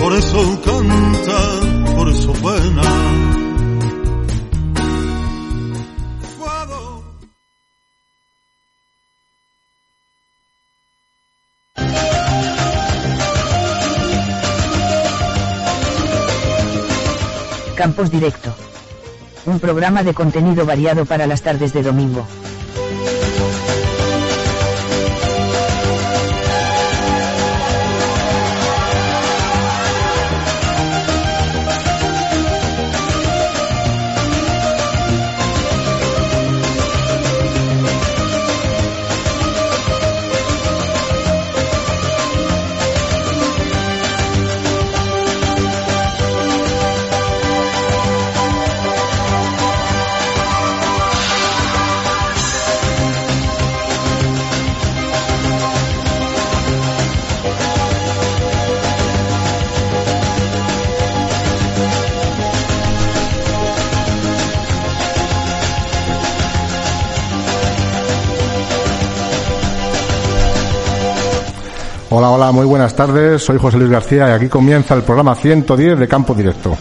Por eso canta, por eso buena. Campos Directo. Un programa de contenido variado para las tardes de domingo. Hola, hola, muy buenas tardes. Soy José Luis García y aquí comienza el programa 110 de Campo Directo.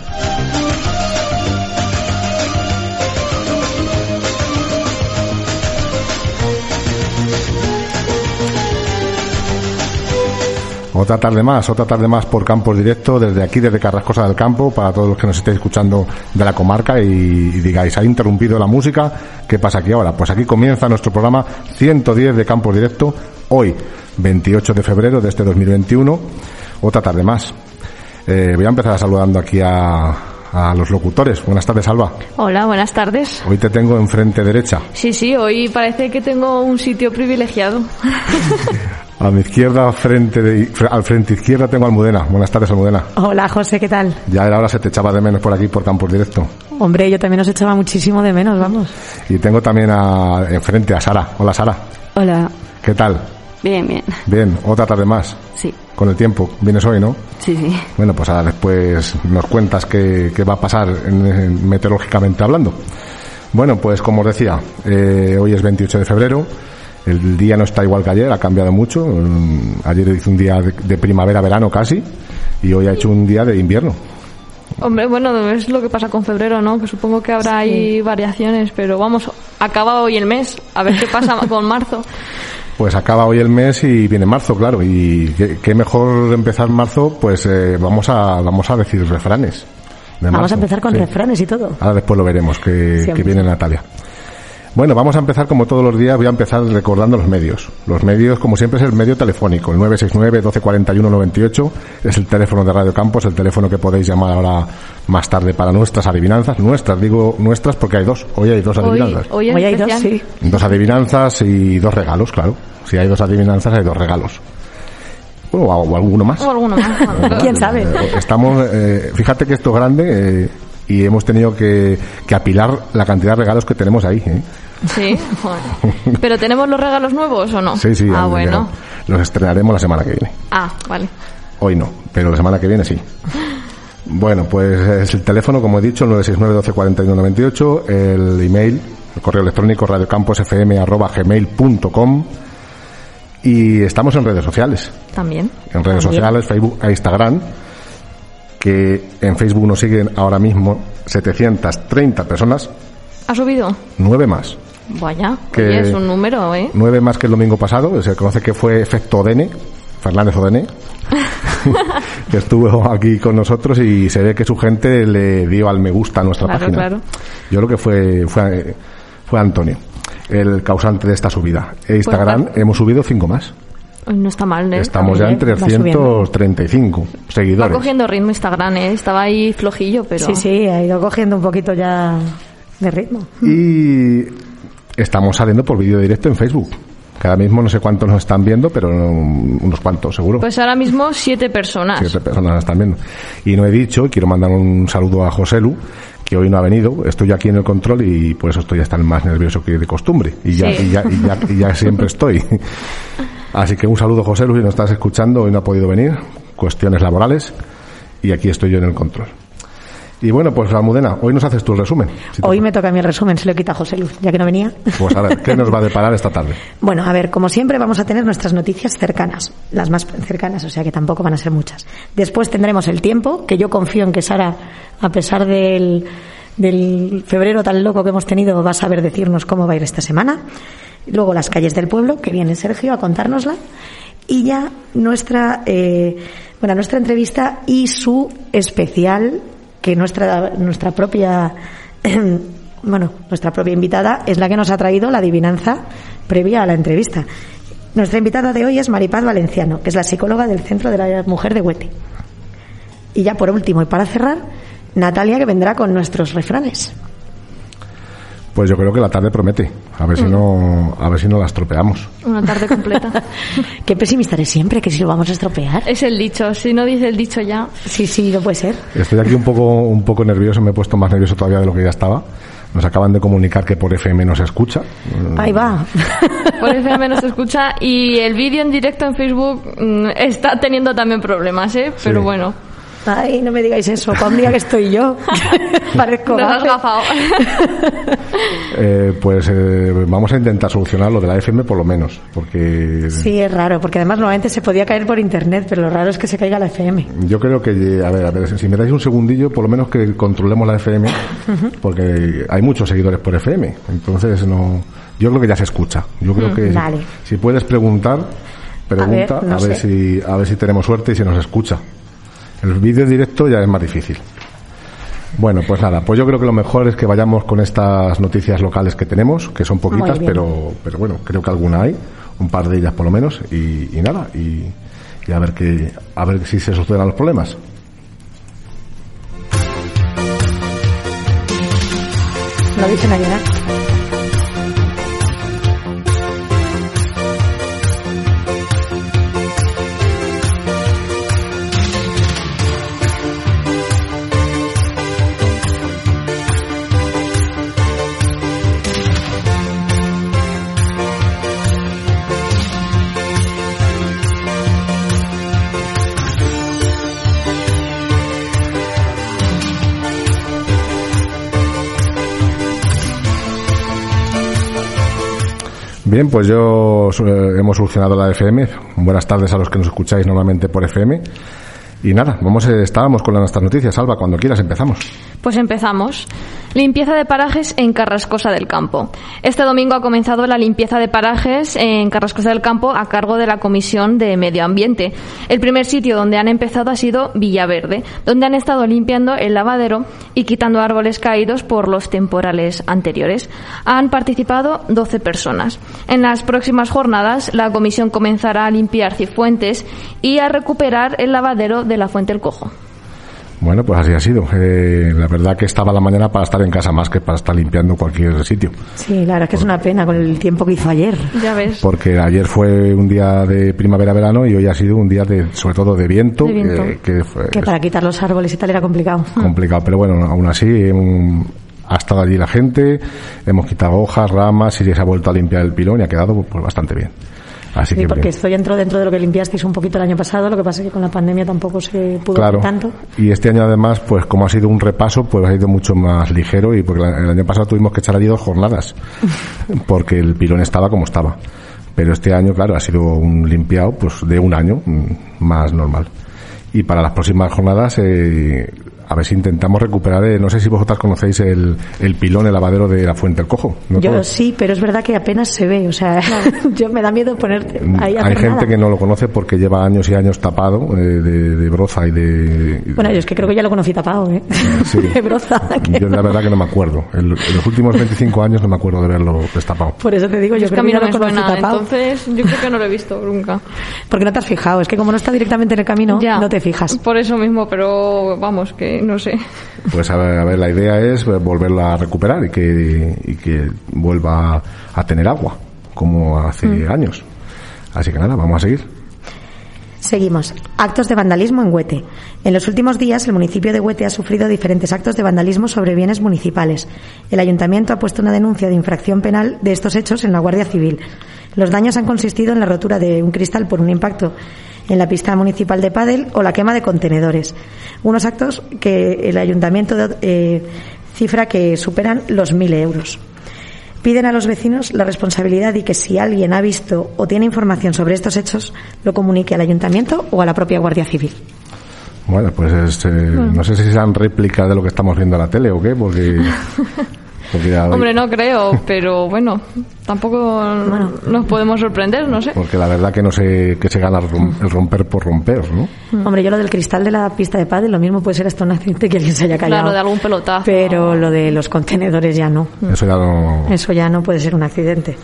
Otra tarde más, otra tarde más por Campos Directo, desde aquí, desde Carrascosa del Campo, para todos los que nos estéis escuchando de la comarca y, digáis, ¿ha interrumpido la música? ¿Qué pasa aquí ahora? Pues aquí comienza nuestro programa 110 de Campos Directo, hoy, 28 de febrero de este 2021, otra tarde más. Eh, voy a empezar saludando aquí a, a los locutores. Buenas tardes, Alba. Hola, buenas tardes. Hoy te tengo enfrente derecha. Sí, sí, hoy parece que tengo un sitio privilegiado. A mi izquierda, frente de, al frente izquierda tengo a Almudena. Buenas tardes, Almudena. Hola José, ¿qué tal? Ya era hora, se te echaba de menos por aquí, por Campos Directo. Hombre, yo también os echaba muchísimo de menos, vamos. Y tengo también a, enfrente a Sara. Hola, Sara. Hola. ¿Qué tal? Bien, bien. Bien, otra tarde más. Sí, Con el tiempo. Vienes hoy, ¿no? sí, sí. Bueno, pues ahora después nos cuentas qué, qué va a pasar en- en meteorológicamente hablando. Bueno, pues como os decía, eh, hoy es 28 de febrero. El día no está igual que ayer, ha cambiado mucho. Mm, Ayer hizo un día de, de primavera-verano casi y hoy ha hecho un día de invierno. Hombre, bueno, es lo que pasa con febrero, ¿no? Que supongo que habrá ahí variaciones, pero vamos, acaba hoy el mes, a ver qué pasa con marzo. Pues acaba hoy el mes y viene marzo, claro. Y qué, qué mejor empezar marzo, pues eh, vamos a vamos a decir refranes. Vamos a empezar con Sí. refranes y todo. Ahora después lo veremos, que viene Natalia. Bueno, vamos a empezar como todos los días, voy a empezar recordando los medios. Los medios, como siempre, es el medio telefónico, el 969-1241-98, es el teléfono de Radio Campos, el teléfono que podéis llamar ahora más tarde para nuestras adivinanzas. Nuestras, digo nuestras porque hay dos, hoy hay dos adivinanzas. hoy, Hoy hay dos, sí. Dos adivinanzas y dos regalos, claro. Si hay dos adivinanzas, hay dos regalos. O, o alguno más. O alguno más. bueno. ¿Quién sabe? Eh, Estamos, eh, fíjate que esto es grande eh, y hemos tenido que, que apilar la cantidad de regalos que tenemos ahí. ¿eh? Sí. ¿Pero tenemos los regalos nuevos o no? Sí, sí. Ah, bueno. Los estrenaremos la semana que viene. Ah, vale. Hoy no, pero la semana que viene sí. Bueno, pues es el teléfono, como he dicho, 969-1241-98, el email, el correo electrónico radiocamposfm.gmail.com y estamos en redes sociales. También. en redes También. sociales, Facebook e Instagram, que en Facebook nos siguen ahora mismo 730 personas, ¿Ha subido? nueve más. Vaya, Que- oye, es un número, ¿eh? Nueve más que el domingo pasado, se conoce que fue efecto Odene, Fernández Odene, que estuvo aquí con nosotros y se ve que su gente le dio al me gusta a nuestra Claro, página. claro. Yo creo que fue, fue, fue Antonio, el causante de esta subida. E Instagram Pues, hemos subido cinco más. No está mal, ¿eh? Estamos ya en bien, va subiendo. 335 Va seguidores. cogiendo ritmo Instagram, ¿eh? Estaba ahí flojillo, pero... Sí, sí, ha ido cogiendo un poquito ya de ritmo. Y estamos saliendo por vídeo directo en Facebook. Que ahora mismo no sé cuántos nos están viendo, pero unos cuantos, seguro. Pues ahora mismo siete personas. Siete personas nos están viendo. Y no he dicho, quiero mandar un saludo a José Lu, que hoy no ha venido. Estoy aquí en el control y por eso estoy hasta más nervioso que de costumbre. Y ya, Sí. y ya, y ya, y ya siempre estoy. Así que un saludo, José Lu, si nos estás escuchando. Hoy no ha podido venir. Cuestiones laborales. Y aquí estoy yo en el control. Y bueno, pues Almudena, hoy nos haces el resumen. Si Hoy me toca a mí el resumen, se lo quita José Luz, ya que no venía. Pues a ver, ¿qué nos va a deparar esta tarde? Bueno, a ver, como siempre vamos a tener nuestras noticias cercanas, las más cercanas, o sea que tampoco van a ser muchas. Después tendremos el tiempo, que yo confío en que Sara, a pesar del, del febrero tan loco que hemos tenido, va a saber decirnos cómo va a ir esta semana. Luego las calles del pueblo, que viene Sergio a contárnosla. Y ya nuestra, eh, bueno, nuestra entrevista y su especial, que nuestra, nuestra propia bueno, nuestra propia invitada es la que nos ha traído la adivinanza previa a la entrevista. Nuestra invitada de hoy es Maripaz Valenciano, que es la psicóloga del Centro de la Mujer de Huete. Y ya por último y para cerrar, Natalia que vendrá con nuestros refranes. Pues yo creo que la tarde promete. A ver si no, a ver si no la estropeamos. Una tarde completa. Qué pesimista eres siempre, que si lo vamos a estropear. es el dicho. Si no dice el dicho ya. Sí, sí, no puede ser. Estoy aquí un poco, un poco nervioso, me he puesto más nervioso todavía de lo que ya estaba. Nos acaban de comunicar que por FM no se escucha. Ahí va. Por FM no se escucha. Y el vídeo en directo en Facebook mm, está teniendo también problemas, ¿eh? Pero Sí. bueno. Ay, no me digáis eso. Para un día que estoy yo, parezco Nos has gafe. gafado. Eh, pues eh, vamos a intentar solucionar lo de la FM por lo menos, porque Sí, es raro, porque además normalmente se podía caer por internet, pero lo raro es que se caiga la FM. yo creo que, a ver, a ver, si me dais un segundillo, por lo menos que controlemos la FM, porque hay muchos seguidores por FM, entonces no, yo creo que ya se escucha. Yo creo que vale. si puedes preguntar, pregunta, a ver, no sé. si a ver si tenemos suerte y si nos escucha. El vídeo directo ya es más difícil. Bueno, pues nada, pues yo creo que lo mejor es que vayamos con estas noticias locales que tenemos, que son poquitas, pero, pero bueno, creo que alguna hay, un par de ellas por lo menos, y, y nada, y, y a ver que, a ver si se solucionan los problemas. Lo dicen a Bien, pues yo eh, hemos solucionado la FM. Buenas tardes a los que nos escucháis normalmente por FM. Y nada, vamos, eh, estábamos con nuestras noticias. Alba, cuando quieras empezamos. Pues empezamos. Limpieza de parajes en Carrascosa del Campo. Este domingo ha comenzado la limpieza de parajes en Carrascosa del Campo a cargo de la Comisión de Medio Ambiente. El primer sitio donde han empezado ha sido Villaverde, donde han estado limpiando el lavadero y quitando árboles caídos por los temporales anteriores. Han participado 12 personas. En las próximas jornadas, la comisión comenzará a limpiar cifuentes y a recuperar el lavadero de la Fuente El Cojo. Bueno, pues así ha sido. Eh, la verdad que estaba la mañana para estar en casa más que para estar limpiando cualquier sitio. Sí, la verdad es que es una pena con el tiempo que hizo ayer. Ya ves. Porque ayer fue un día de primavera-verano y hoy ha sido un día de, sobre todo de viento, De viento. eh, que fue Que para quitar los árboles y tal era complicado. complicado. Pero bueno, aún así mm, ha estado allí la gente, hemos quitado hojas, ramas y se ha vuelto a limpiar el pilón y ha quedado pues bastante bien. Así Sí, que porque bien. esto ya entró dentro de lo que limpiasteis un poquito el año pasado, lo que pasa es que con la pandemia tampoco se pudo Claro. tanto. Y este año además, pues como ha sido un repaso, pues ha ido mucho más ligero y porque el año pasado tuvimos que echar allí dos jornadas porque el pilón estaba como estaba. Pero este año, claro, ha sido un limpiado pues de un año mm, más normal. Y para las próximas jornadas, eh, a ver si intentamos recuperar, eh, no sé si vosotras conocéis el, el pilón, el lavadero de la Fuente del Cojo. ¿no Yo todos? sí, pero es verdad que apenas se ve, o sea, yo me da miedo ponerte ahí a Mm, Hay gente nada. que no lo conoce porque lleva años y años tapado eh, de, de broza y de... Bueno, yo es que creo que ya lo conocí tapado, ¿eh? Sí. De broza. Yo la verdad que no me acuerdo. En en los últimos 25 años no me acuerdo de verlo destapado. Por eso te digo, yo Es que creo a mí que no lo me conocí suena, tapado. entonces yo creo que no lo he visto nunca. Porque no te has fijado, es que como no está directamente en el camino, Ya. no te fijas. Por eso mismo, pero vamos, que no sé. Pues a ver, a ver, la idea es volverlo a recuperar y que, y que vuelva a tener agua. como hace años. Así que nada, vamos a seguir. Seguimos. Actos de vandalismo en Huete. En los últimos días, el municipio de Huete ha sufrido diferentes actos de vandalismo sobre bienes municipales. El ayuntamiento ha puesto una denuncia de infracción penal de estos hechos en la Guardia Civil. Los daños han consistido en la rotura de un cristal por un impacto en la pista municipal de Padel o la quema de contenedores. Unos actos que el ayuntamiento eh, cifra que superan los mil euros piden a los vecinos la responsabilidad y que si alguien ha visto o tiene información sobre estos hechos, lo comunique al ayuntamiento o a la propia Guardia Civil. Bueno, pues este, no sé si serán réplicas de lo que estamos viendo en la tele o qué, porque Hombre, no creo, pero bueno, tampoco nos podemos sorprender, no sé. Porque la verdad que no sé qué se gana el romper por romper, ¿no? Mm. Hombre, yo lo del cristal de la pista de pádel, lo mismo puede ser hasta un accidente que alguien se haya callado. Claro, de algún pelotazo. Pero lo de los contenedores ya no. Eso ya no... Eso ya no puede ser un accidente.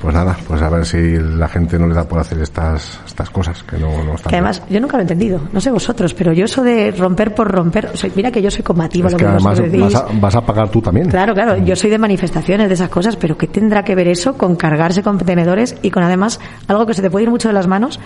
Pues nada, pues a ver si la gente no le da por hacer estas, estas cosas que no, no están. Que además, yo nunca lo he entendido, no sé vosotros, pero yo eso de romper por romper, mira que yo soy combativa, es lo que además vas a, vas a, pagar tú también. Claro, claro, yo soy de manifestaciones, de esas cosas, pero ¿qué tendrá que ver eso con cargarse contenedores y con además algo que se te puede ir mucho de las manos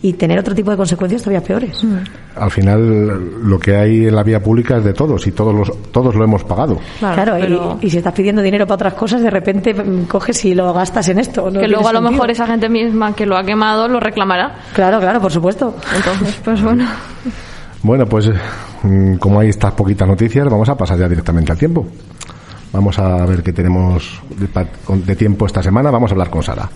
y tener otro tipo de consecuencias todavía peores. Mm. Al final, lo que hay en la vía pública es de todos y todos los, todos lo hemos pagado. Claro, y, si estás pidiendo dinero para otras cosas, de repente mm, coges y lo gastas en esto. que luego a lo mejor esa gente misma que lo ha quemado lo reclamará. Claro, claro, por supuesto. Entonces, pues bueno. Bueno, pues mm, como hay estas poquitas noticias, vamos a pasar ya directamente al tiempo. Vamos a ver qué tenemos de tiempo esta semana. Vamos a hablar con Sara.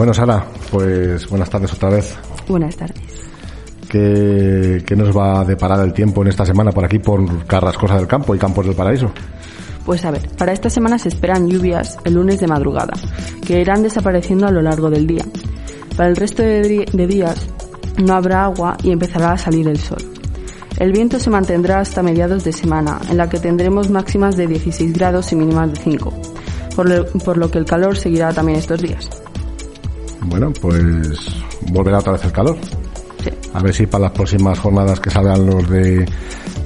Bueno, Sara, pues buenas tardes otra vez. Buenas tardes. ¿Qué, nos va a deparar el tiempo en esta semana por aquí, por Carrascosa del Campo y Campos del Paraíso? Pues a ver, para esta semana se esperan lluvias el lunes de madrugada, que irán desapareciendo a lo largo del día. Para el resto de, de días no habrá agua y empezará a salir el sol. El viento se mantendrá hasta mediados de semana, en la que tendremos máximas de 16 grados y mínimas de 5, por lo que el calor seguirá también estos días. Bueno, pues volverá otra vez el calor. A ver si para las próximas jornadas que salgan los de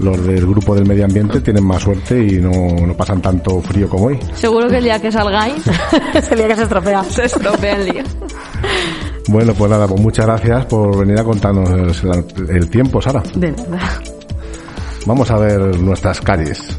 los del grupo del medio ambiente tienen más suerte y no, no pasan tanto frío como hoy. Seguro que el día que salgáis es el día que se estropea. Se estropea el día. Bueno, pues nada, pues muchas gracias por venir a contarnos el, el tiempo, Sara. De nada. Vamos a ver nuestras calles.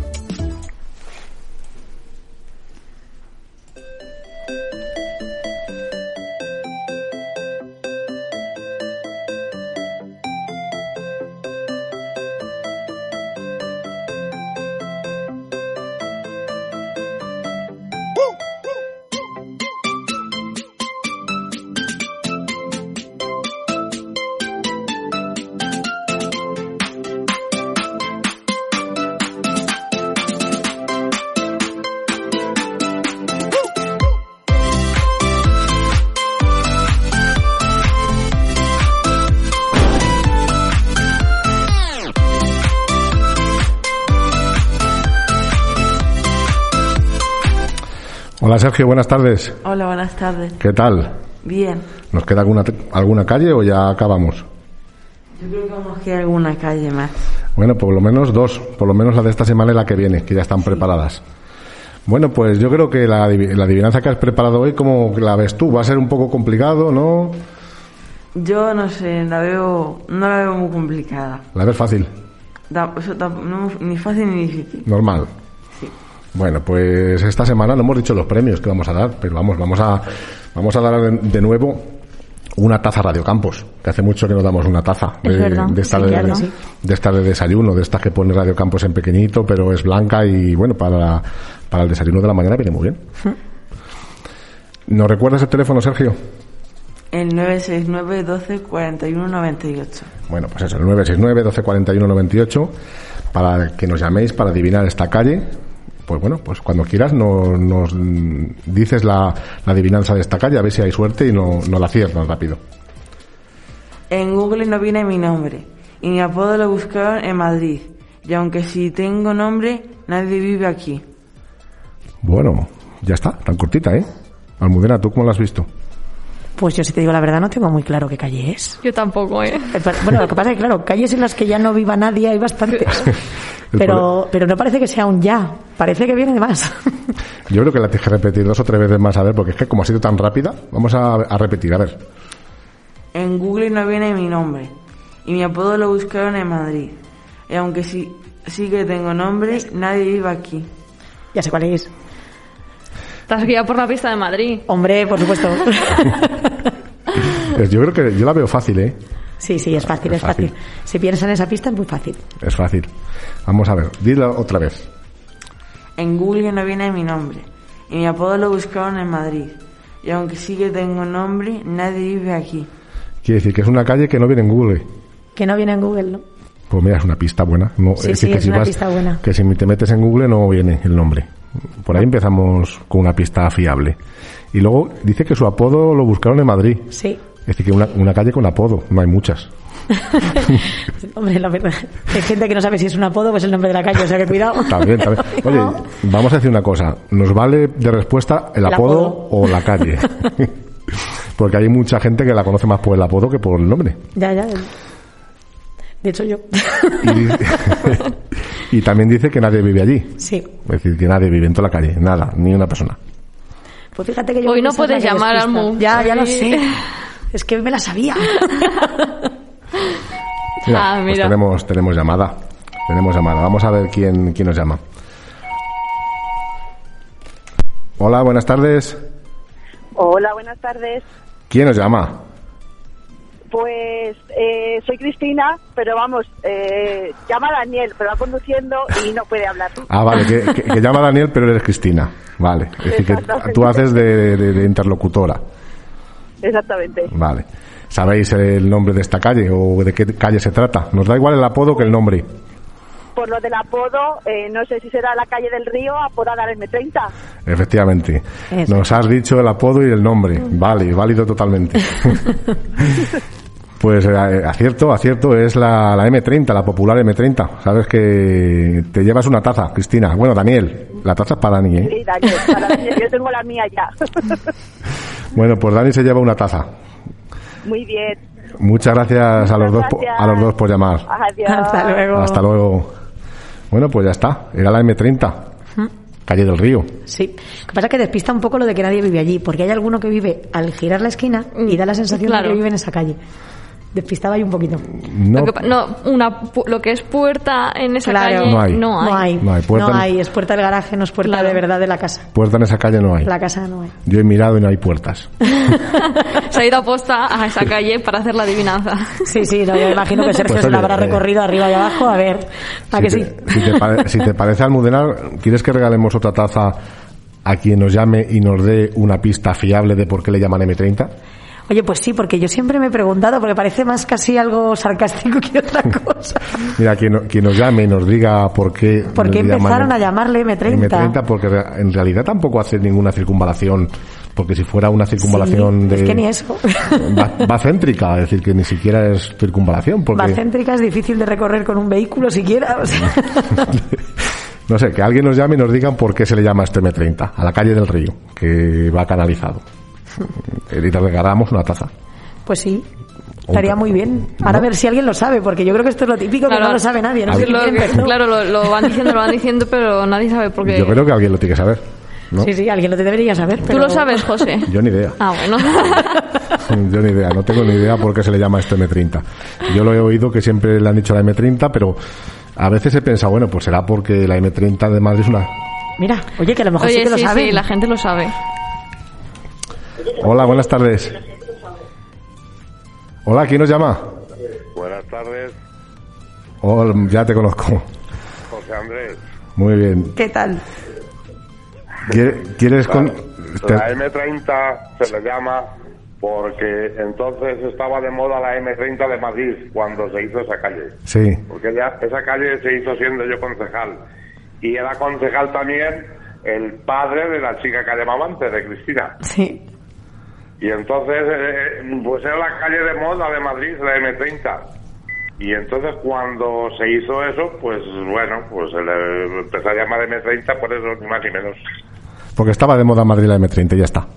Sergio, buenas tardes. Hola, buenas tardes. ¿Qué tal? Bien. ¿Nos queda alguna, alguna calle o ya acabamos? Yo creo que nos queda alguna calle más. Bueno, por lo menos dos, por lo menos la de esta semana y la que viene, que ya están preparadas. Bueno, pues yo creo que la, la adivinanza que has preparado hoy, ¿cómo la ves tú? Va a ser un poco complicado, ¿no? Yo no sé, la veo, no la veo muy complicada. ¿La ves fácil? ni fácil ni difícil. Normal. Bueno, pues esta semana no hemos dicho los premios que vamos a dar, pero vamos, vamos a, vamos a dar de, nuevo una taza Radio Campos, que hace mucho que nos damos una taza de, de, esta de, desayuno, de esta que pone Radio Campos en pequeñito, pero es blanca y bueno, para, para el desayuno de la mañana viene muy bien. ¿Nos recuerdas el teléfono, Sergio? El 969 12 41 98. Bueno, pues eso, el 969 12 41 98 para que nos llaméis para adivinar esta calle pues bueno, pues cuando quieras nos, dices la, adivinanza de esta calle, a ver si hay suerte y no, no la aciertas rápido. En Google no viene mi nombre y mi apodo lo buscaron en Madrid. Y aunque si tengo nombre, nadie vive aquí. Bueno, ya está, tan cortita, ¿eh? Almudena, ¿tú cómo lo has visto? Pues yo si te digo la verdad no tengo muy claro qué calle es. Yo tampoco, ¿eh? Eh, pero- Bueno, lo que pasa es que, claro, calles en las que ya no viva nadie hay bastantes. Pero, pero no parece que sea un ya, parece que viene de más. Yo creo que la tienes que repetir dos o tres veces más, a ver, porque es que como ha sido tan rápida, vamos a, a repetir, a ver. En Google no viene mi nombre. Y mi apodo lo buscaron en Madrid. Y aunque sí, sí que tengo nombre, nadie vive aquí. ya sé cuál es. Te has guiado por la pista de Madrid. Hombre, por supuesto. Pues yo creo que yo la veo fácil, ¿eh? Sí, sí, es fácil, Es es fácil. fácil. Si piensas en esa pista es muy fácil. Es fácil. Vamos a ver, dila otra vez. En Google no viene mi nombre. Y mi apodo lo buscaron en Madrid. Y aunque sí que tengo nombre, nadie vive aquí. Quiere decir que es una calle que no viene en Google. Que no viene en Google, ¿no? Pues mira, es una pista buena. No, Sí, decir, sí, que es si una pista buena. Que si te metes en Google no viene el nombre. Por ahí empezamos con una pista fiable. Y luego dice que su apodo lo buscaron en Madrid. Sí. Es decir, que una, una calle con apodo, no hay muchas. Hombre, la verdad. Hay gente que no sabe si es un apodo o es el nombre de la calle, o sea que cuidado. También, también. Oye, vamos a decir una cosa. Nos vale de respuesta el, El apodo, apodo. o la calle. Porque hay mucha gente que la conoce más por el apodo que por el nombre. Ya, ya. De hecho, yo. Y, y también dice que nadie vive allí. Sí. Es decir, que nadie vive en toda la calle. Nada, ni una persona. Pues fíjate que yo. Hoy no puedes llamar al despista. Mu. Ya, ya lo sé. Es que me la sabía. Mira, Ah, pues tenemos, tenemos llamada. Tenemos llamada. Vamos a ver quién, quién nos llama. Hola, buenas tardes. Hola, buenas tardes. ¿Quién nos llama? Pues eh, soy Cristina, pero vamos, eh, llama a Daniel, pero va conduciendo y no puede hablar. Ah, vale, que, que- que llama Daniel, pero eres Cristina. Vale. Es decir, que Exactamente. tú haces de, de- de interlocutora. Exactamente. Vale. ¿Sabéis el nombre de esta calle o de qué calle se trata? Nos da igual el apodo que el nombre. Por lo del apodo, eh, no sé si será la calle del río apodada M30. Efectivamente. Eso. Nos has dicho el apodo y el nombre. Vale, válido totalmente. pues eh, acierto, acierto, es la, la M30, la popular M30. Sabes que te llevas una taza, Cristina. Bueno, Daniel, la taza es para Dani, ¿eh? Sí, Daniel, para Daniel, yo tengo la mía ya. Bueno, pues Dani se lleva una taza. Muy bien. Muchas gracias a los dos, a los dos por llamar. Adiós. Hasta luego. Hasta luego. Bueno, pues ya está. Era la M30. Calle del Río. Sí. Lo que pasa es que despista un poco lo de que nadie vive allí, porque hay alguno que vive al girar la esquina y da la sensación Claro. de que vive en esa calle. Despistaba ahí un poquito. No, Lo, que, no, una, lo que es puerta en esa Claro. calle No hay. no hay. No hay. No hay puerta No ni- hay. Es puerta del garaje, no es puerta Claro. de verdad de la casa. puerta en esa calle no hay. La casa no hay. Yo he mirado y no hay puertas. Se ha ido a posta a esa calle para hacer la adivinanza. Sí, sí, no, yo imagino que Sergio Pues, se la habrá eh, recorrido arriba y abajo. A ver, ¿a que si, sí? te, si, te pare- si te parece, Almudenar, ¿quieres que regalemos otra taza a quien nos llame y nos dé una pista fiable de por qué le llaman M30? Oye, pues sí, porque yo siempre me he preguntado, porque parece más casi algo sarcástico que otra cosa. Mira, quien, quien nos llame y nos diga por qué... ¿Por qué empezaron a llamarle M30? M30 porque en realidad tampoco hace ninguna circunvalación, porque si fuera una circunvalación Sí, de... es que ni eso. Va, va céntrica, es decir, que ni siquiera es circunvalación, porque... Va céntrica es difícil de recorrer con un vehículo siquiera. o sea. No sé, que alguien nos llame y nos digan por qué se le llama este M30, a la calle del río, que va canalizado. Y le regalamos una taza. Pues sí, estaría muy bien. Ahora a ver si alguien lo sabe, porque yo creo que esto es lo típico que no lo sabe nadie. No sé quién Lo que- claro, lo, lo van diciendo, lo van diciendo, pero nadie sabe por qué. Yo creo que alguien lo tiene que saber. ¿no? Sí, sí, alguien lo debería saber. Tú pero- lo sabes, José. Yo ni idea. Ah, bueno. Yo ni idea, no tengo ni idea por qué se le llama este M30. Yo lo he oído que siempre le han dicho la M30, pero a veces he pensado, bueno, pues será porque la M30 de Madrid es una... Mira, oye, que a lo mejor sí Oye, que lo sí, sabe. sí, la gente lo sabe. Hola, buenas tardes. Hola, ¿quién nos llama? Buenas tardes, Oh, ya te conozco. José Andrés. Muy bien. ¿Qué tal? ¿Quiere- ¿Quieres con...? te- La M30 se le llama porque entonces estaba de moda la M30 de Madrid cuando se hizo esa calle. Sí, Porque ya esa calle se hizo siendo yo concejal. Y era concejal también el padre de la chica que llamaba antes, de Cristina. Sí. Y entonces, eh, pues era la calle de moda de Madrid, la M30. Y entonces cuando se hizo eso, pues bueno, pues se le empezó a llamar M30 por eso, ni más ni menos. porque estaba de moda Madrid la M30 y ya está.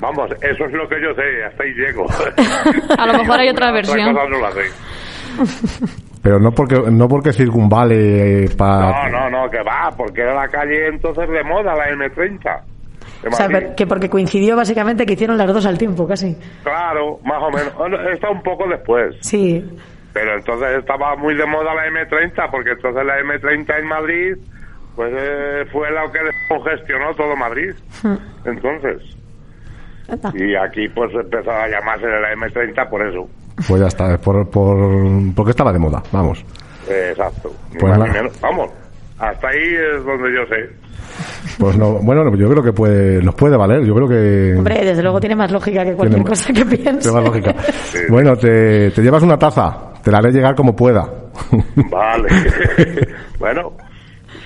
Vamos, eso es lo que yo sé, hasta ahí llego. A lo mejor hay otra versión. cosas no las sé. Pero no porque no porque circunvale para... No, no, no, que va, porque era la calle entonces de moda, la M30. O sea, que porque coincidió básicamente que hicieron las dos al tiempo, casi. Claro, más o menos. Está un poco después. Sí. Pero entonces estaba muy de moda la M30, porque entonces la M30 en Madrid, pues eh, fue lo que congestionó todo Madrid. Entonces. Y aquí pues empezó a llamarse la M30 por eso. Pues ya está, por, por, porque estaba de moda, vamos. Eh, exacto. Pues menos. Vamos, hasta ahí es donde yo sé. Pues no, bueno, yo creo que puede, nos puede valer, yo creo que... Hombre, desde luego tiene más lógica que cualquier Tiene- cosa que piense. Tiene más lógica. Bueno, te, te llevas una taza, te la haré llegar como pueda. Vale. bueno,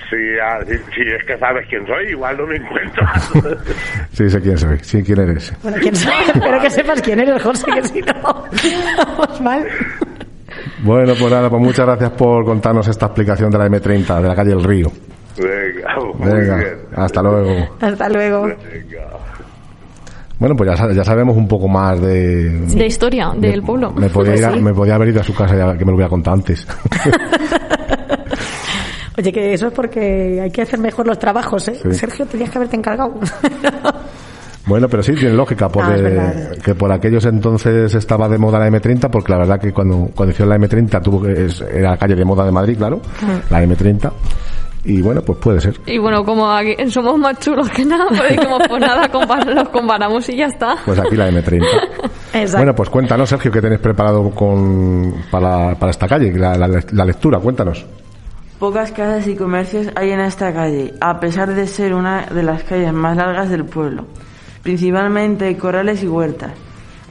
si, ah, si, si es que sabes quién soy, igual no me encuentras. Sí, sé quién soy, sí, quién eres. Bueno, quién sabe, espero que sepas quién eres, José, que si no, vamos mal. Bueno, pues nada, pues muchas gracias por contarnos esta explicación de la M30, de la calle El Río. Venga, muy Venga, bien. hasta luego. Hasta luego. Bueno, pues ya, sa- ya sabemos un poco más de... De historia del pueblo. Me podía, ir a- Sí. me podía haber ido a su casa ya que me lo hubiera contado antes. Oye, que eso es porque hay que hacer mejor los trabajos, ¿eh? Sí. Sergio, tenías que haberte encargado. Bueno, pero sí, tiene lógica, porque Ah, que por aquellos entonces estaba de moda la M30, porque la verdad que cuando, cuando hicieron la M30 tuvo que, es- era la calle de moda de Madrid, claro, la M30, y bueno, pues puede ser. Y bueno, como aquí somos más chulos que nada, pues dijimos, pues nada, compar- los comparamos y ya está. Pues aquí la M30. Exacto. Bueno, pues cuéntanos, Sergio, qué tenéis preparado con, para, para esta calle, la, la- la lectura, cuéntanos. Pocas casas y comercios hay en esta calle, a pesar de ser una de las calles más largas del pueblo. Principalmente corrales y huertas.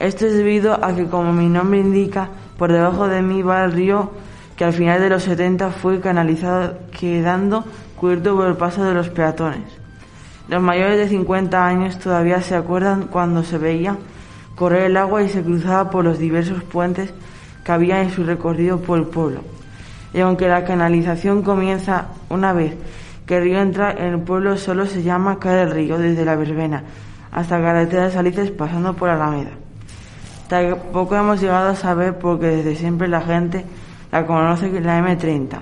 Esto es debido a que, como mi nombre indica, por debajo de mí va el río que al final de los 70 fue canalizado quedando cubierto por el paso de los peatones. Los mayores de 50 años todavía se acuerdan cuando se veía correr el agua y se cruzaba por los diversos puentes que había en su recorrido por el pueblo. Y aunque la canalización comienza una vez que el río entra en el pueblo, solo se llama Calle del Río desde la verbena hasta Carretera de Salices pasando por Alameda. Tampoco hemos llegado a saber porque desde siempre la gente la conoce la M30,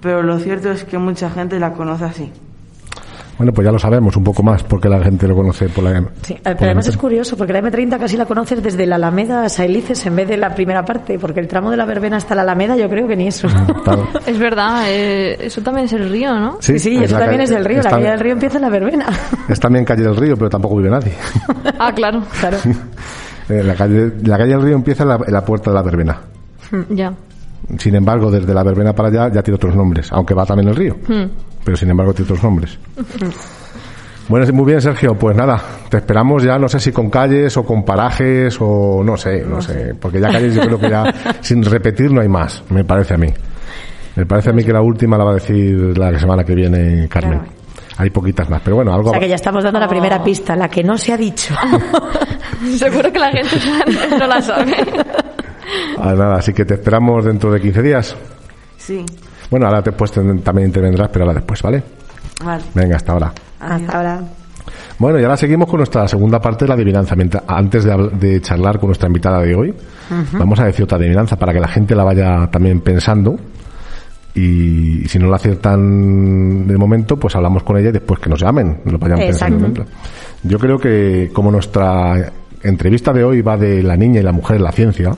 pero lo cierto es que mucha gente la conoce así. Bueno, pues ya lo sabemos un poco más, porque la gente lo conoce por la M. Sí, por pero la además es M30. curioso, porque la M30 casi la conoces desde la Alameda a Sailices en vez de la primera parte, porque el tramo de la verbena hasta la Alameda yo creo que ni eso. Claro. Es verdad, eh, eso también es el río, ¿no? Sí, sí, eso también calle- es del río, la calle del río empieza en la verbena. Es también calle del río, pero tampoco vive nadie. Ah, claro. Claro. Eh, la, calle, la calle del río empieza en la, en la puerta de la verbena. Ya. Sin embargo, desde la verbena para allá ya tiene otros nombres, aunque va también el río. Hmm. Pero sin embargo tiene otros nombres. Bueno, muy bien, Sergio. Pues nada, te esperamos ya, no sé si con calles o con parajes o no sé, no, sé. Porque ya calles yo creo que ya sin repetir no hay más, me parece a mí. Me parece a mí que la última la va a decir la semana que viene Carmen. Claro. Hay poquitas más, pero bueno, algo... O sea que ya estamos dando la Oh. primera pista, la que no se ha dicho. Seguro que la gente no la sabe. Ah, nada, así que te esperamos dentro de 15 días. Sí, Bueno, ahora después te- también intervendrás, pero ahora después, ¿vale? vale. Venga, hasta ahora. Hasta ahora. Bueno, y ahora seguimos con nuestra segunda parte de la adivinanza. Mientras- antes de, de charlar con nuestra invitada de hoy, vamos a decir otra adivinanza para que la gente la vaya también pensando. Y si no la aciertan de momento, pues hablamos con ella y después que nos llamen, lo vayan pensando. Exacto. Yo creo que como nuestra entrevista de hoy va de la niña y la mujer en la ciencia,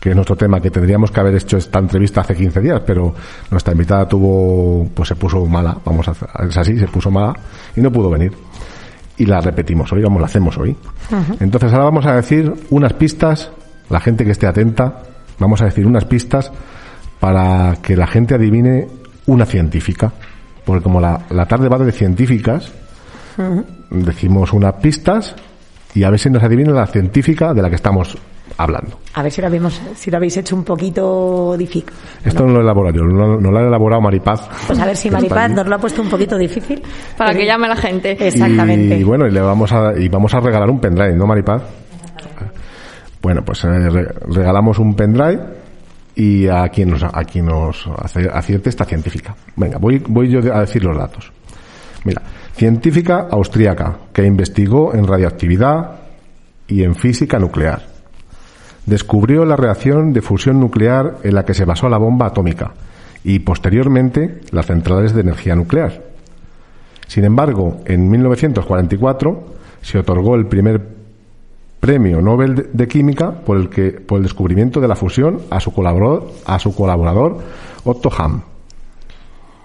que es nuestro tema, que tendríamos que haber hecho esta entrevista hace 15 días, pero nuestra invitada tuvo, pues se puso mala, vamos a es así, se puso mala y no pudo venir. Y la repetimos hoy, vamos, la hacemos hoy. Entonces ahora vamos a decir unas pistas, la gente que esté atenta, vamos a decir unas pistas para que la gente adivine una científica. Porque como la, la tarde va de científicas, decimos unas pistas y a ver si nos adivina la científica de la que estamos hablando. A ver si lo, habéis, si lo habéis hecho un poquito difícil. Esto no lo he elaborado yo, no, no lo ha elaborado Maripaz. Pues a ver si Maripaz nos lo ha puesto un poquito difícil. Para que llame la gente. Exactamente. Y bueno, y le vamos a, y vamos a regalar un pendrive, ¿no, Maripaz? Bueno, pues eh, re- regalamos un pendrive y a quien nos, a quien nos acierte esta científica. Venga, voy, voy yo a decir los datos. Mira, científica austríaca que investigó en radioactividad, y en física nuclear. Descubrió la reacción de fusión nuclear en la que se basó la bomba atómica y posteriormente las centrales de energía nuclear. Sin embargo, en 1944 se otorgó el primer premio Nobel de- Química por el, que, por el descubrimiento de la fusión a su colaborador, a su colaborador Otto Hahn.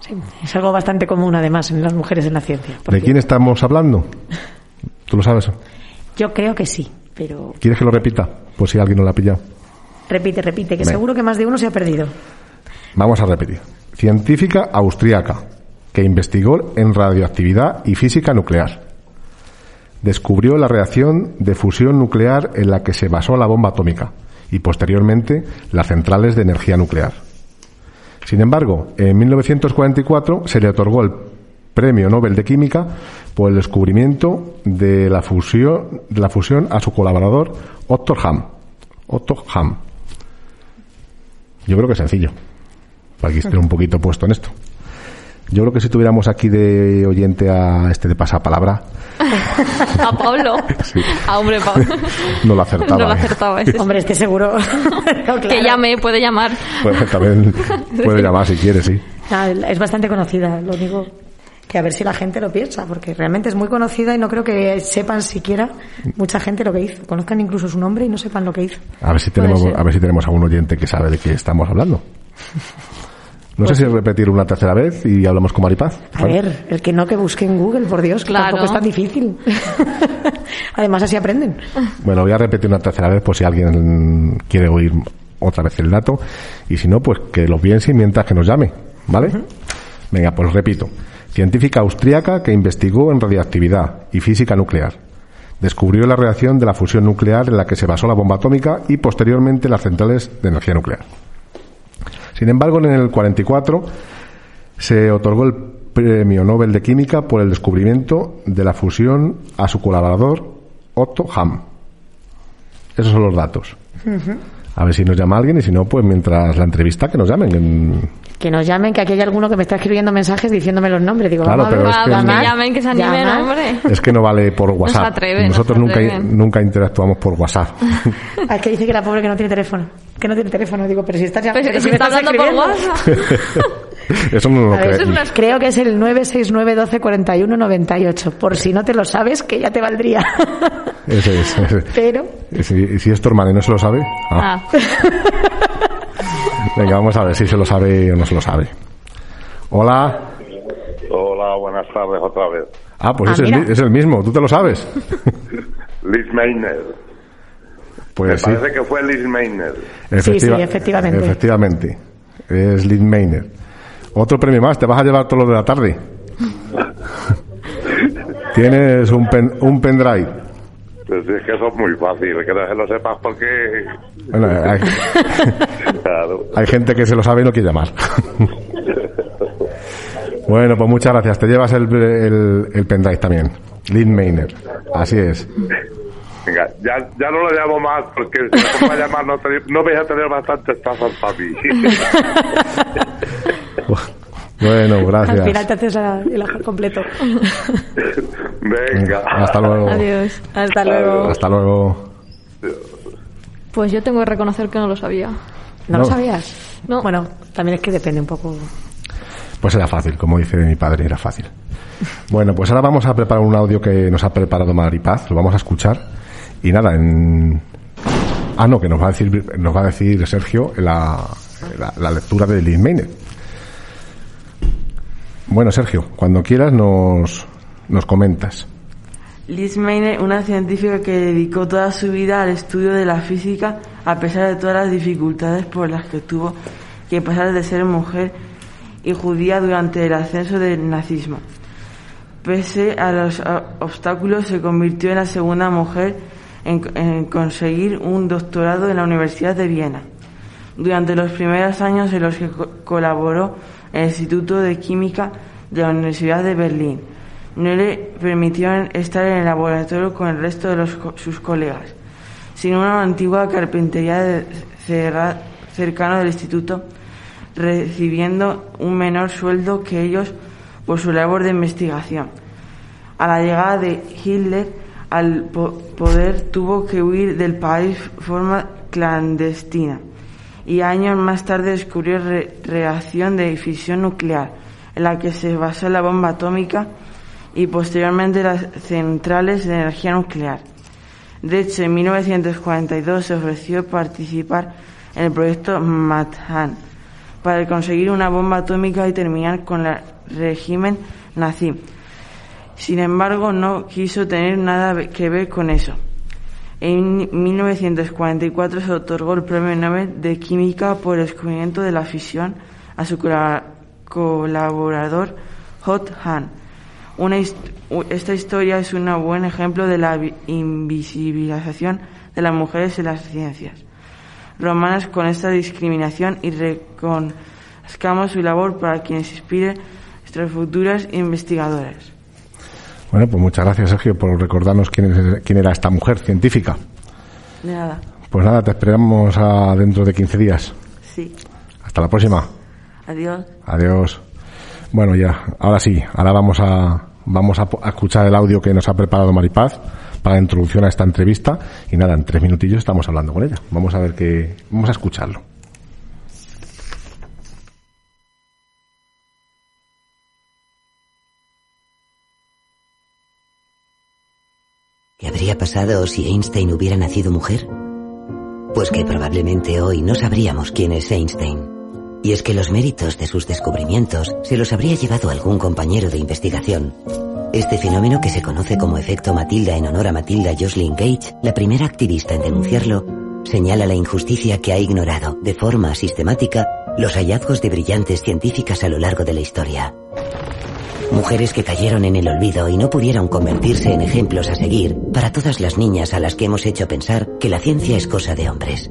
Sí, es algo bastante común además en las mujeres en la ciencia. ¿De quién estamos hablando? ¿Tú lo sabes? Yo creo que sí, pero ¿Quieres que lo repita? Por si alguien no lo ha pillado. repite, repite, que seguro que más de uno se ha perdido. Vamos a repetir. Científica austríaca que investigó en radioactividad y física nuclear. Descubrió la reacción de fusión nuclear en la que se basó la bomba atómica y posteriormente las centrales de energía nuclear. Sin embargo, en 1944 se le otorgó el Premio Nobel de Química por el descubrimiento de la fusión, de la fusión a su colaborador Otto Hahn. Otto Hahn. Yo creo que es sencillo. Para que esté un poquito puesto en esto. Yo creo que si tuviéramos aquí de oyente a este de pasapalabra, A Pablo. Sí. A hombre, Pablo. no lo acertaba. No lo ¿eh? acertaba. ese. Hombre, este seguro. No, Que llame, puede llamar. Pues también puede llamar si quiere, sí. Ah, Es bastante conocida, lo digo que a ver si la gente lo piensa, porque realmente es muy conocida y no creo que sepan siquiera mucha gente lo que hizo. Conozcan incluso su nombre y no sepan lo que hizo. A ver si tenemos, a ver si tenemos algún oyente que sabe de qué estamos hablando. No sé si repetir una tercera vez y hablamos con Maripaz. A ver, el que no que busque en Google, por Dios, que Claro. tampoco es tan difícil. Además, así aprenden. Bueno, voy a repetir una tercera vez por si alguien quiere oír otra vez el dato. Y si no, pues que lo piense mientras que nos llame. ¿Vale? Venga, pues repito. Científica austríaca que investigó en radioactividad y física nuclear. Descubrió la reacción de la fusión nuclear en la que se basó la bomba atómica y posteriormente las centrales de energía nuclear. Sin embargo, en el 44 se otorgó el Premio Nobel de Química por el descubrimiento de la fusión a su colaborador Otto Hahn. Esos son los datos. A ver si nos llama alguien y si no, pues mientras la entrevista que nos llamen. En- Que nos llamen, que aquí hay alguno que me está escribiendo mensajes diciéndome los nombres. Digo, Claro, vamos a pero ver, es que- llamen, que se animen, hombre. Es que no vale por WhatsApp. atreven, Nosotros nunca, nunca interactuamos por WhatsApp. Es que dice que la pobre que no tiene teléfono. Que no tiene teléfono. Digo, pero si estás ya- pero si si me está estás hablando por. WhatsApp. Eso no lo A ver, creo. Creo que es el 969 12 41 98. Por si no te lo sabes, que ya te valdría. Ese es. ese. Pero, Si, si es tu hermana y no se lo sabe. ah. Ah, Venga, vamos a ver si se lo sabe o no se lo sabe. Hola. Hola, buenas tardes otra vez. Ah, pues Ah, es, el, es el mismo. ¿Tú te lo sabes? Liz Meiner. Me Pues sí. parece que fue Liz Meiner. Sí, sí, efectivamente. Efectivamente. Es Lynn Maynard. Otro premio más. Te vas a llevar todo lo de la tarde. Tienes un, pen, un pendrive. Pues es que eso es muy fácil, que no se lo sepas porque... Bueno, hay, Claro. hay gente que se lo sabe y no quiere llamar. bueno, pues muchas gracias. Te llevas el, el, el pendrive también. Lynn Maynard. Así es. Venga, ya, ya no lo llamo más porque si me a llamar no, te- no vais a tener bastantes tazas para mí. Bueno, al final gracias. te haces la- el ajo completo. Venga. Hasta luego. adiós. Hasta luego. Hasta luego. Pues yo tengo que reconocer que no lo sabía. ¿No, No. lo sabías? No. Bueno, también es que depende un poco. Pues era fácil, como dice mi padre, era fácil. Bueno, pues ahora vamos a preparar un audio que nos ha preparado Maripaz, lo vamos a escuchar. Y nada, en... Ah, no, que nos va a decir, nos va a decir Sergio la, la, la lectura de Lynn Maynard. Bueno, Sergio, cuando quieras nos, nos comentas. Liz Meiner, una científica que dedicó toda su vida al estudio de la física a pesar de todas las dificultades por las que tuvo que pasar de ser mujer y judía durante el ascenso del nazismo. Pese a los obstáculos, se convirtió en la segunda mujer en, conseguir un doctorado en la Universidad de Viena. Durante los primeros años en los que co- colaboró el Instituto de Química de la Universidad de Berlín, no le permitieron estar en el laboratorio con el resto de sus colegas, sino una antigua carpintería de cerra- del instituto, recibiendo un menor sueldo que ellos por su labor de investigación. A la llegada de Hitler al poder tuvo que huir del país de forma clandestina y años más tarde descubrió reacción de fisión nuclear en la que se basó la bomba atómica y posteriormente las centrales de energía nuclear. De hecho, en 1942 se ofreció participar en el proyecto Manhattan para conseguir una bomba atómica y terminar con el régimen nazi. Sin embargo, no quiso tener nada que ver con eso. En 1944 se otorgó el Premio Nobel de Química por el descubrimiento de la fisión a su colaborador Hot Han. esta historia es un buen ejemplo de la invisibilización de las mujeres en las ciencias romanas con esta discriminación y reconozcamos su labor para quienes inspire nuestras futuras investigadoras. Bueno, pues muchas gracias, Sergio, por recordarnos quién, quién era esta mujer científica. De nada. Pues nada, te esperamos a dentro de 15 días. Sí. Hasta la próxima. Adiós. Adiós. Bueno, ya, ahora sí, ahora vamos a, vamos a, escuchar el audio que nos ha preparado Maripaz para la introducción a esta entrevista. Y nada, en tres minutillos estamos hablando con ella. Vamos a ver qué, vamos a escucharlo. ¿Qué habría pasado si Einstein hubiera nacido mujer? Pues que probablemente hoy no sabríamos quién es Einstein. Y es que los méritos de sus descubrimientos se los habría llevado algún compañero de investigación. Este fenómeno que se conoce como efecto Matilda en honor a Matilda Jocelyn Gage, la primera activista en denunciarlo, señala la injusticia que ha ignorado de forma sistemática los hallazgos de brillantes científicas a lo largo de la historia. Mujeres que cayeron en el olvido y no pudieron convertirse en ejemplos a seguir para todas las niñas a las que hemos hecho pensar que la ciencia es cosa de hombres.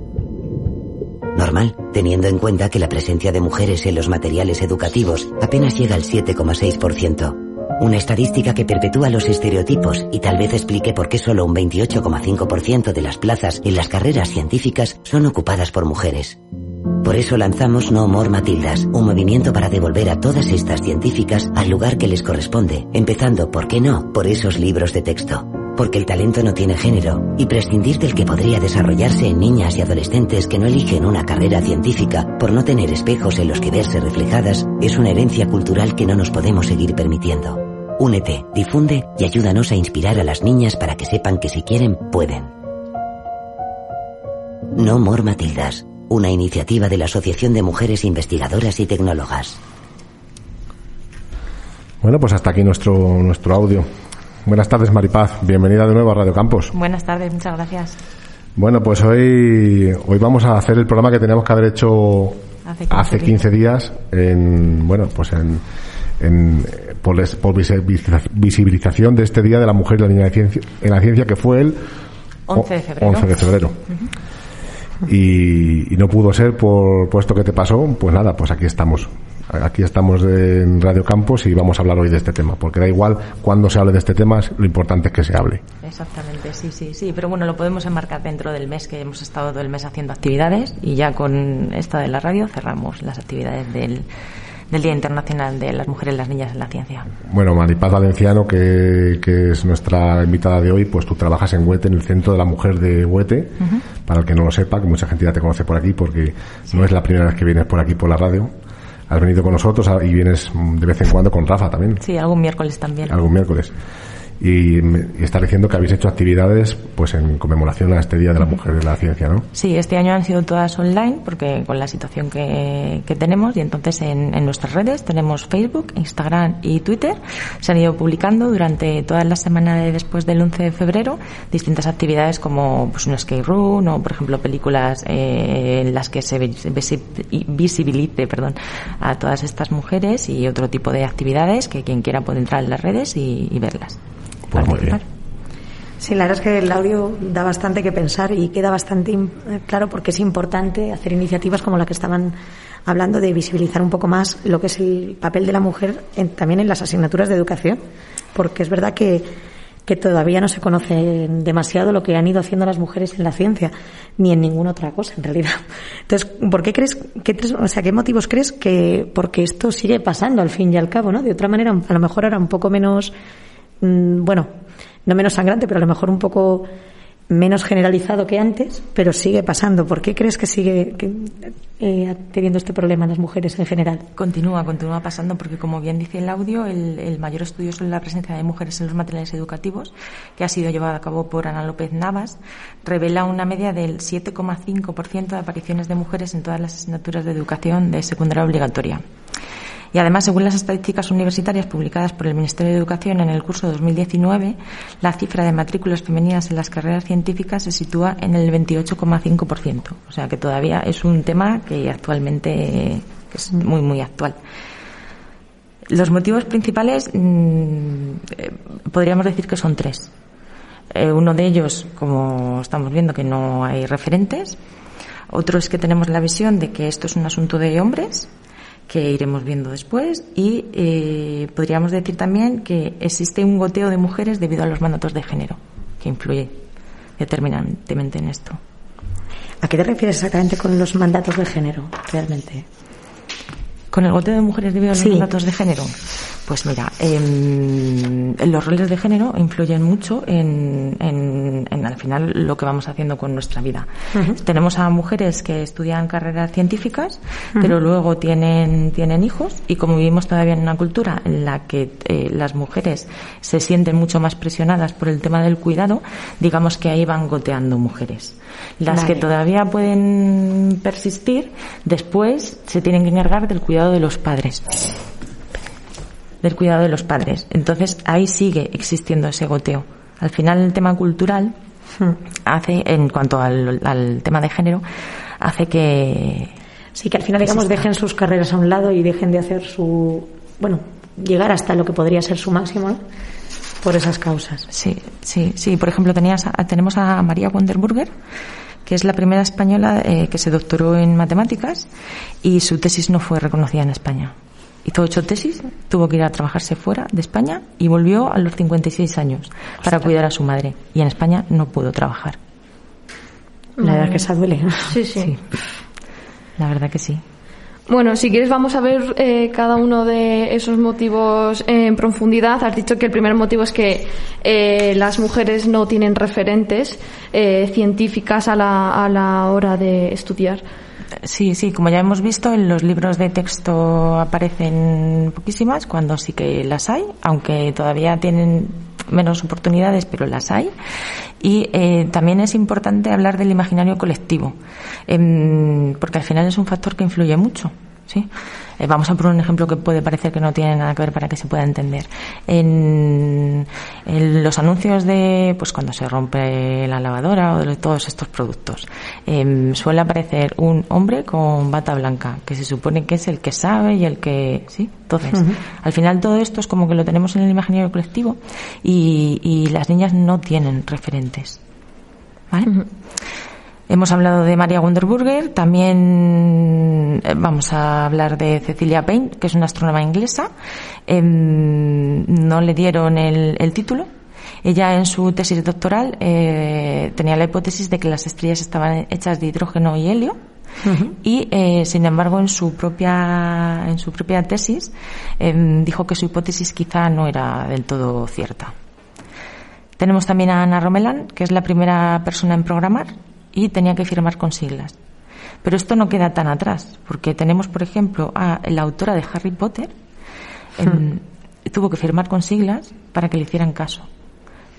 Normal, teniendo en cuenta que la presencia de mujeres en los materiales educativos apenas llega al 7,6%. Una estadística que perpetúa los estereotipos y tal vez explique por qué solo un 28,5% de las plazas en las carreras científicas son ocupadas por mujeres. Por eso lanzamos No More Matildas, un movimiento para devolver a todas estas científicas al lugar que les corresponde, empezando, ¿por qué no?, por esos libros de texto. Porque el talento no tiene género, y prescindir del que podría desarrollarse en niñas y adolescentes que no eligen una carrera científica por no tener espejos en los que verse reflejadas, es una herencia cultural que no nos podemos seguir permitiendo. Únete, difunde y ayúdanos a inspirar a las niñas para que sepan que si quieren, pueden. No More Matildas, una iniciativa de la Asociación de Mujeres Investigadoras y Tecnólogas. Bueno, pues hasta aquí nuestro, nuestro audio. Buenas tardes, Maripaz. Bienvenida de nuevo a Radio Campos. Buenas tardes, muchas gracias. Bueno, pues hoy, hoy vamos a hacer el programa que teníamos que haber hecho hace 15, días en, bueno, pues en, en por, visibilización de este Día de la Mujer y la Niña en la Ciencia, que fue el 11 de febrero. 11 de febrero y, no pudo ser por, puesto que te pasó, pues nada, pues aquí estamos. Aquí estamos en Radio Campos y vamos a hablar hoy de este tema, porque da igual cuando se hable de este tema, lo importante es que se hable. Exactamente, sí, sí, sí, pero bueno, lo podemos enmarcar dentro del mes que hemos estado todo el mes haciendo actividades y ya con esta de la radio cerramos las actividades del, del Día Internacional de las Mujeres y las Niñas en la Ciencia. Bueno, Maripaz Valenciano, que, que, es nuestra invitada de hoy, pues tú trabajas en Huete, en el Centro de la Mujer de Huete, para el que no lo sepa, que mucha gente ya te conoce por aquí, porque no es la primera vez que vienes por aquí por la radio. Has venido con nosotros y vienes de vez en cuando con Rafa también. Sí, algún miércoles también. Algún miércoles y, está diciendo que habéis hecho actividades pues en conmemoración a este Día de la Mujer de la Ciencia, ¿no? Sí, este año han sido todas online porque con la situación que, tenemos y entonces en, nuestras redes tenemos Facebook, Instagram y Twitter. Se han ido publicando durante toda la semana de después del 11 de febrero distintas actividades como pues, un skate room o por ejemplo películas eh, en las que se visibilice perdón, a todas estas mujeres y otro tipo de actividades que quien quiera puede entrar en las redes y verlas. Pues muy. Sí, la verdad es que el audio da bastante que pensar y queda bastante eh, claro porque es importante hacer iniciativas como la que estaban hablando de visibilizar un poco más lo que es el papel de la mujer también en las asignaturas de educación, porque es verdad que, que todavía no se conoce demasiado lo que han ido haciendo las mujeres en la ciencia, ni en ninguna otra cosa, en realidad. Entonces, ¿por qué crees, qué, o sea, qué motivos crees que, porque esto sigue pasando al fin y al cabo, ¿no? De otra manera, a lo mejor era un poco menos Mm, bueno, no menos sangrante, pero a lo mejor un poco menos generalizado que antes, pero sigue pasando. ¿Por qué crees que sigue eh, teniendo este problema las mujeres en general? Continúa, continúa pasando porque, como bien dice el audio, el, mayor estudio sobre la presencia de mujeres en los materiales educativos, que ha sido llevado a cabo por Ana López Navas, revela una media del 7,5% de apariciones de mujeres en todas las asignaturas de educación de secundaria obligatoria. Y además, según las estadísticas universitarias publicadas por el Ministerio de Educación en el curso 2019, la cifra de matrículas femeninas en las carreras científicas se sitúa en el 28,5%. O sea que todavía es un tema que actualmente es muy, muy actual. Los motivos principales mm, eh, podríamos decir que son tres. Eh, uno de ellos, como estamos viendo, que no hay referentes. Otro es que tenemos la visión de que esto es un asunto de hombres que iremos viendo después y eh, podríamos decir también que existe un goteo de mujeres debido a los mandatos de género que influye determinantemente en esto. ¿A qué te refieres exactamente con los mandatos de género realmente? ¿Con el goteo de mujeres debido a los mandatos de género? Pues mira, em, los roles de género influyen mucho en, al final lo que vamos haciendo con nuestra vida. Tenemos a mujeres que estudian carreras científicas, pero luego tienen, tienen hijos y como vivimos todavía en una cultura en la que eh, las mujeres se sienten mucho más presionadas por el tema del cuidado, digamos que ahí van goteando mujeres. Las que todavía pueden persistir, después se tienen que encargar del cuidado de los padres. Del cuidado de los padres. Entonces ahí sigue existiendo ese goteo. Al final el tema cultural hace, en cuanto al, tema de género, hace que... Sí, que al final, digamos, dejen sus carreras a un lado y dejen de hacer su... Bueno, llegar hasta lo que podría ser su máximo, Por esas causas. Sí, sí, sí. Por ejemplo, tenías, tenemos a María Wonderburger, que es la primera española eh, que se doctoró en matemáticas y su tesis no fue reconocida en España hizo ocho tesis, tuvo que ir a trabajarse fuera de España y volvió a los 56 años para cuidar a su madre. Y en España no pudo trabajar. La verdad que se duele. Sí, sí, La verdad que sí. Bueno, si quieres vamos a ver eh, cada uno de esos motivos en profundidad. Has dicho que el primer motivo es que eh, las mujeres no tienen referentes eh, científicas a la, a la hora de estudiar. Sí, sí, como ya hemos visto, en los libros de texto aparecen poquísimas, cuando sí que las hay, aunque todavía tienen menos oportunidades, pero las hay. Y eh, también es importante hablar del imaginario colectivo, em, porque al final es un factor que influye mucho. ¿Sí? Eh, vamos a poner un ejemplo que puede parecer que no tiene nada que ver para que se pueda entender. En, los anuncios de, pues cuando se rompe la lavadora o de todos estos productos, em, suele aparecer un hombre con bata blanca, que se supone que es el que sabe y el que, sí. Entonces, al final todo esto es como que lo tenemos en el imaginario colectivo y, y las niñas no tienen referentes. ¿Vale? Hemos hablado de María Wonderburger, también eh, vamos a hablar de Cecilia Payne, que es una astrónoma inglesa. Em, no le dieron el, título. Ella en su tesis doctoral eh, tenía la hipótesis de que las estrellas estaban hechas de hidrógeno y helio. Y eh, sin embargo en su propia en su propia tesis em, dijo que su hipótesis quizá no era del todo cierta. Tenemos también a Ana Romelan, que es la primera persona en programar y tenía que firmar con siglas. Pero esto no queda tan atrás, porque tenemos, por ejemplo, a la autora de Harry Potter, em, tuvo que firmar con siglas para que le hicieran caso.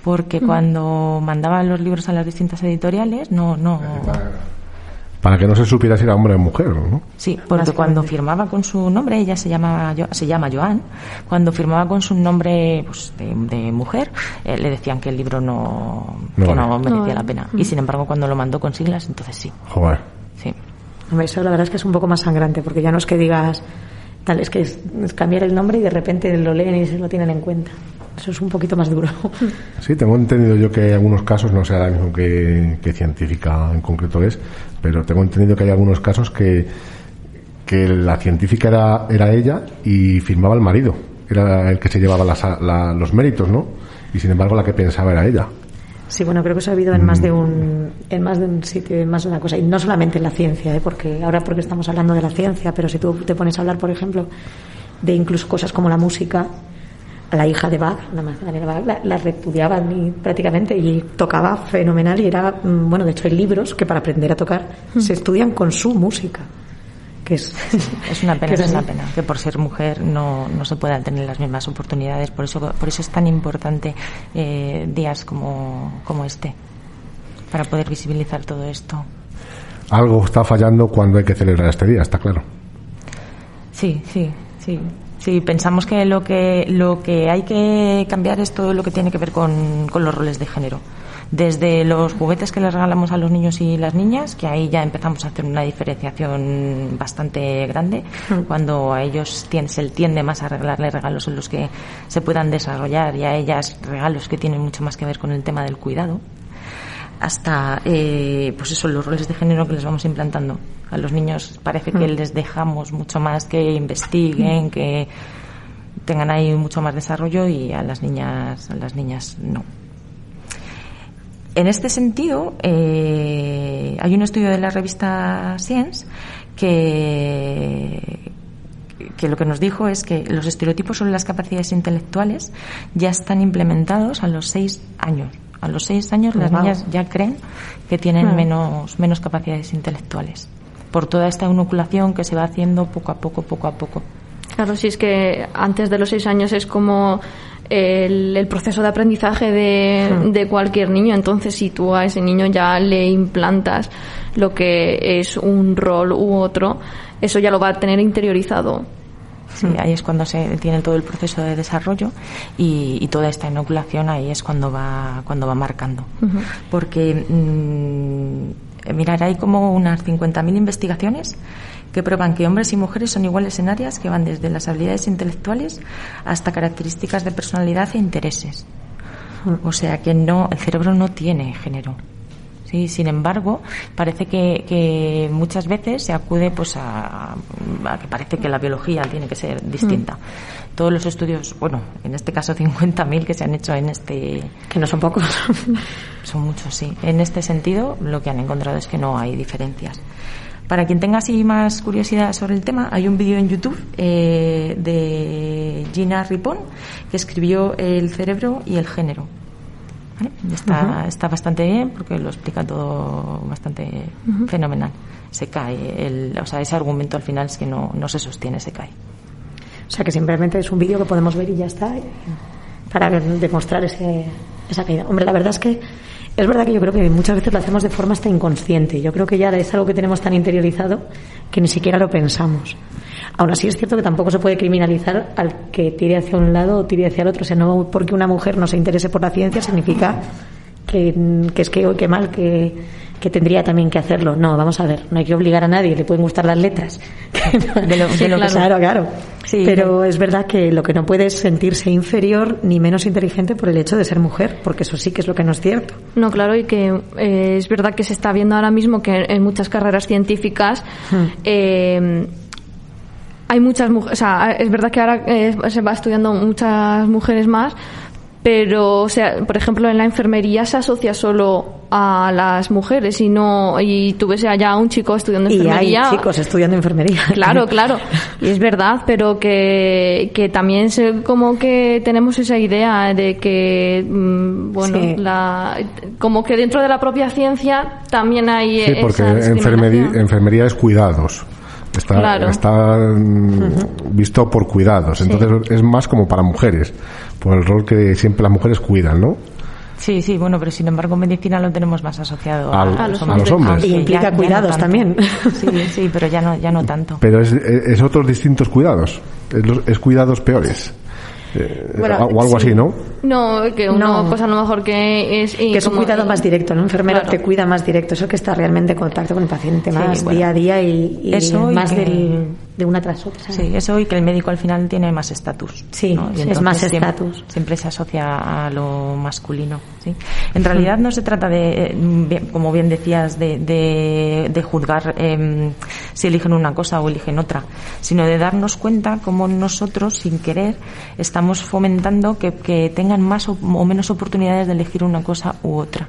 Porque cuando mandaba los libros a las distintas editoriales, no, no, para que no se supiera si era hombre o mujer, ¿no? Sí, porque cuando firmaba con su nombre, ella se llama se llama Joan, cuando firmaba con su nombre pues, de, mujer, eh, le decían que el libro no, que no merecía la pena. Y sin embargo, cuando lo mandó con siglas, entonces sí. Joder. Sí. Eso la verdad es que es un poco más sangrante, porque ya no es que digas tal, es que es, cambiar el nombre y de repente lo leen y se lo tienen en cuenta. Eso es un poquito más duro. Sí, tengo entendido yo que hay algunos casos, no sé ahora mismo qué, qué científica en concreto es, pero tengo entendido que hay algunos casos que, que la científica era, era ella y firmaba el marido, era el que se llevaba los méritos, ¿no? Y sin embargo la que pensaba era ella. Sí, bueno, creo que eso ha habido en más de un en más de un sitio, en más de una cosa y no solamente en la ciencia, ¿eh? porque ahora porque estamos hablando de la ciencia, pero si tú te pones a hablar, por ejemplo, de incluso cosas como la música, a la hija de Bach, la Magdalena Bach, la, la repudiaban y, prácticamente y tocaba fenomenal y era, mm, bueno, de hecho hay libros que para aprender a tocar se estudian con su música. Que es, Es una pena, que es una pena que por ser mujer no, no se puedan tener las mismas oportunidades. Por eso, por eso es tan importante eh, días como, como este, para poder visibilizar todo esto. Algo está fallando cuando hay que celebrar este día, está claro. Sí, sí, sí. Sí, pensamos que lo que lo que hay que cambiar es todo lo que tiene que ver con, con los roles de género. Desde los juguetes que les regalamos a los niños y las niñas, que ahí ya empezamos a hacer una diferenciación bastante grande, cuando a ellos tien- se tiende más a regalarle regalos en los que se puedan desarrollar y a ellas regalos que tienen mucho más que ver con el tema del cuidado. Hasta eh, pues eso los roles de género que les vamos implantando a los niños parece que Mm. les dejamos mucho más que investiguen que tengan ahí mucho más desarrollo y a las niñas a las niñas no en este sentido eh, hay un estudio de la revista Science que que lo que nos dijo es que los estereotipos sobre las capacidades intelectuales ya están implementados a los seis años. A los seis años las Wow. niñas ya creen que tienen Hmm. menos, menos capacidades intelectuales. Por toda esta inoculación que se va haciendo poco a poco, poco a poco. Claro, si es que antes de los seis años es como el, el proceso de aprendizaje de, Hmm. de cualquier niño. Entonces, si tú a ese niño ya le implantas lo que es un rol u otro, eso ya lo va a tener interiorizado. Sí, ahí es cuando se tiene todo el proceso de desarrollo y, y toda esta inoculación ahí es cuando va, cuando va marcando. Porque, mm, mirar, hay como unas 50.000 investigaciones que prueban que hombres y mujeres son iguales en áreas que van desde las habilidades intelectuales hasta características de personalidad e intereses. O sea que no, el cerebro no tiene género. Sí, sin embargo, parece que, que muchas veces se acude pues a, a que parece que la biología tiene que ser distinta. Todos los estudios, bueno, en este caso 50.000 que se han hecho en este... Que no son pocos. Son muchos, sí. En este sentido, lo que han encontrado es que no hay diferencias. Para quien tenga así más curiosidad sobre el tema, hay un vídeo en YouTube eh, de Gina Ripon que escribió El cerebro y el género. ¿Vale? Está, está bastante bien porque lo explica todo bastante fenomenal. Se cae, el, o sea, ese argumento al final es que no, no se sostiene, se cae. O sea que simplemente es un vídeo que podemos ver y ya está, para demostrar ese, esa caída. Hombre, la verdad es que es verdad que yo creo que muchas veces lo hacemos de forma hasta inconsciente. Yo creo que ya es algo que tenemos tan interiorizado que ni siquiera lo pensamos. Aún así es cierto que tampoco se puede criminalizar al que tire hacia un lado o tire hacia el otro. O sea, no porque una mujer no se interese por la ciencia significa que, que es que, qué mal, que, que tendría también que hacerlo. No, vamos a ver, no hay que obligar a nadie, le pueden gustar las letras. de lo, Sí, de lo que claro. claro. Sí, Pero es verdad que lo que no puede es sentirse inferior ni menos inteligente por el hecho de ser mujer, porque eso sí que es lo que no es cierto. No, claro, y que eh, es verdad que se está viendo ahora mismo que en muchas carreras científicas eh, hay muchas mujeres, o sea, es verdad que ahora eh, se va estudiando muchas mujeres más, pero, o sea, por ejemplo, en la enfermería se asocia solo a las mujeres y no, y tú ves allá a un chico estudiando Y hay enfermería. chicos estudiando enfermería. Claro, claro. Y es verdad, pero que, que también se, como que tenemos esa idea de que, mm, bueno, Sí. la, como que dentro de la propia ciencia también hay Sí, porque esa enfermería, enfermería es cuidados. Está, Claro. está mm, visto por cuidados. Entonces es más como para mujeres, por el rol que siempre las mujeres cuidan, ¿no? Sí, sí, bueno, pero sin embargo en medicina lo tenemos más asociado Al- a, a los hombres. Y implica ya- ya no cuidados también. Sí, sí, pero ya no, ya no tanto. Pero es, es otros distintos cuidados. Es, los- es cuidados peores. Eh, Bueno, o algo sí. así, ¿no? No, que una No. cosa a lo mejor que es... Que es un cuidado más directo, ¿no? Un enfermero Claro. te cuida más directo, eso que está realmente en contacto con el paciente Sí, más bueno. día a día y, y Eso y más que- del, de una tras otra. Sí, eso y que el médico al final tiene más estatus. Sí, es más estatus. Siempre se asocia a lo masculino. ¿sí? En realidad no se trata de, eh, como bien decías, de, de, de juzgar eh, si eligen una cosa o eligen otra, sino de darnos cuenta cómo nosotros, sin querer, estamos fomentando que, que tengan más o, o menos oportunidades de elegir una cosa u otra.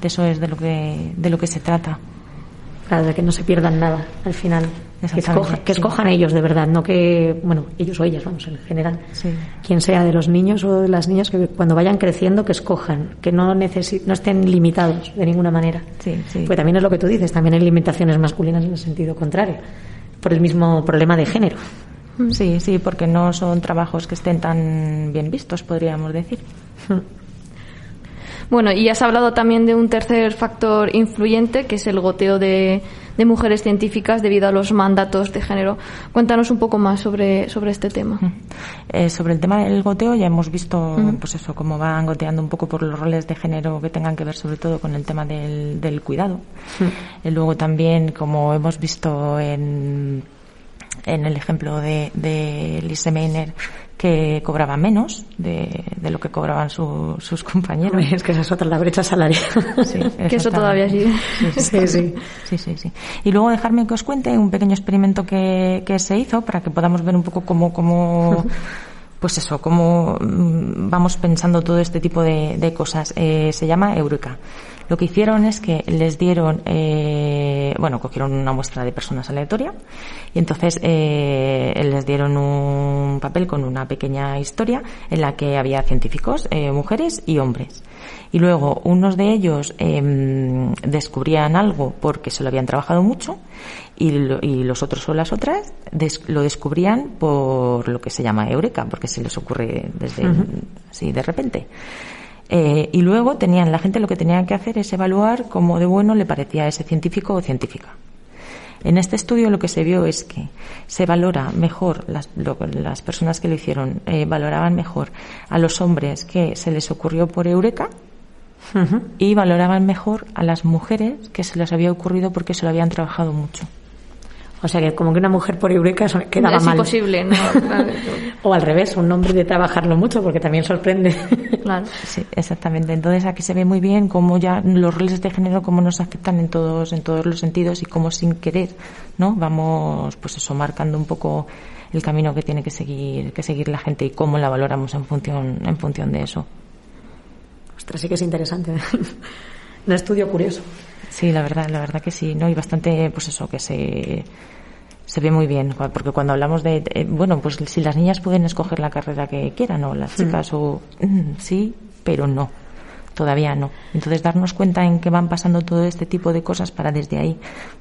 De eso es de lo que, de lo que se trata. Claro, de que no se pierdan nada al final. Que, escoja- que sí. escojan ellos de verdad, no que, bueno, ellos o ellas, vamos, en general. Sí. Quien sea de los niños o de las niñas, que cuando vayan creciendo, que escojan, que no, necesi- no estén limitados de ninguna manera. Sí, sí. Pues también es lo que tú dices, también hay limitaciones masculinas en el sentido contrario, por el mismo problema de género. Sí, sí, porque no son trabajos que estén tan bien vistos, podríamos decir. Bueno, y has hablado también de un tercer factor influyente, que es el goteo de, de mujeres científicas debido a los mandatos de género. Cuéntanos un poco más sobre, sobre este tema. Eh, sobre el tema del goteo ya hemos visto, Ujú. pues eso, cómo van goteando un poco por los roles de género que tengan que ver sobre todo con el tema del, del cuidado. Y luego también, como hemos visto en, en el ejemplo de, de Lise Meiner, que cobraba menos de, de lo que cobraban su- sus compañeros. Es que esa es otra, la brecha salarial. Sí, Que eso todavía sigue. Sí, sí. Sí, sí, sí. Y luego dejarme que os cuente un pequeño experimento que, que se hizo para que podamos ver un poco cómo, cómo pues eso, cómo mm, vamos pensando todo este tipo de, de cosas. Eh, se llama Eureka. Lo que hicieron es que les dieron, eh, bueno, cogieron una muestra de personas aleatoria y entonces eh, les dieron un papel con una pequeña historia en la que había científicos, eh, mujeres y hombres. Y luego unos de ellos em, descubrían algo porque se lo habían trabajado mucho y, lo- y los otros o las otras des- lo descubrían por lo que se llama eureka, porque se les ocurre desde Ujú. así de repente. Eh, y luego tenían, la gente lo que tenía que hacer es evaluar cómo de bueno le parecía a ese científico o científica. En este estudio lo que se vio es que se valora mejor, las, lo- las personas que lo hicieron eh, valoraban mejor a los hombres que se les ocurrió por Eureka y valoraban mejor a las mujeres que se les había ocurrido porque se lo habían trabajado mucho. O sea que como que una mujer por Eureka quedaba es mal. imposible, ¿no? O al revés, un hombre de trabajarlo mucho, porque también sorprende. Claro. Sí, exactamente. Entonces aquí se ve muy bien cómo ya los roles de género cómo nos afectan en todos en todos los sentidos y cómo sin querer, ¿no? Vamos pues eso marcando un poco el camino que tiene que seguir que seguir la gente y cómo la valoramos en función en función de eso. Ostras, sí que es interesante. un estudio curioso. Sí, la verdad, la verdad que sí, ¿no? Y bastante, pues eso, que se, se ve muy bien, porque cuando hablamos de, eh, bueno, pues si las niñas pueden escoger la carrera que quieran, o las Mm. chicas, o mm, sí, pero no, todavía no. Entonces darnos cuenta en que van pasando todo este tipo de cosas para desde ahí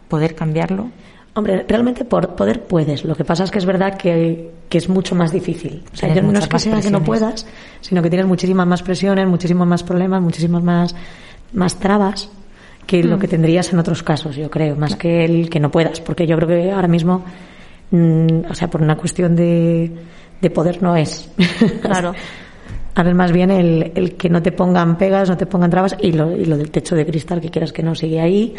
poder cambiarlo. Hombre, realmente por poder puedes. Lo que pasa es que es verdad que, que es mucho más difícil. O sea, yo no es que sea que no puedas, sino que tienes muchísimas más presiones, muchísimos más problemas, muchísimas más, más trabas que lo Mm. que tendrías en otros casos, yo creo, más que el que no puedas. Porque yo creo que ahora mismo, mm, o sea, por una cuestión de, de poder no es. Claro. Ahora es más bien el, el que no te pongan pegas, no te pongan trabas y lo, y lo del techo de cristal que quieras que no sigue ahí.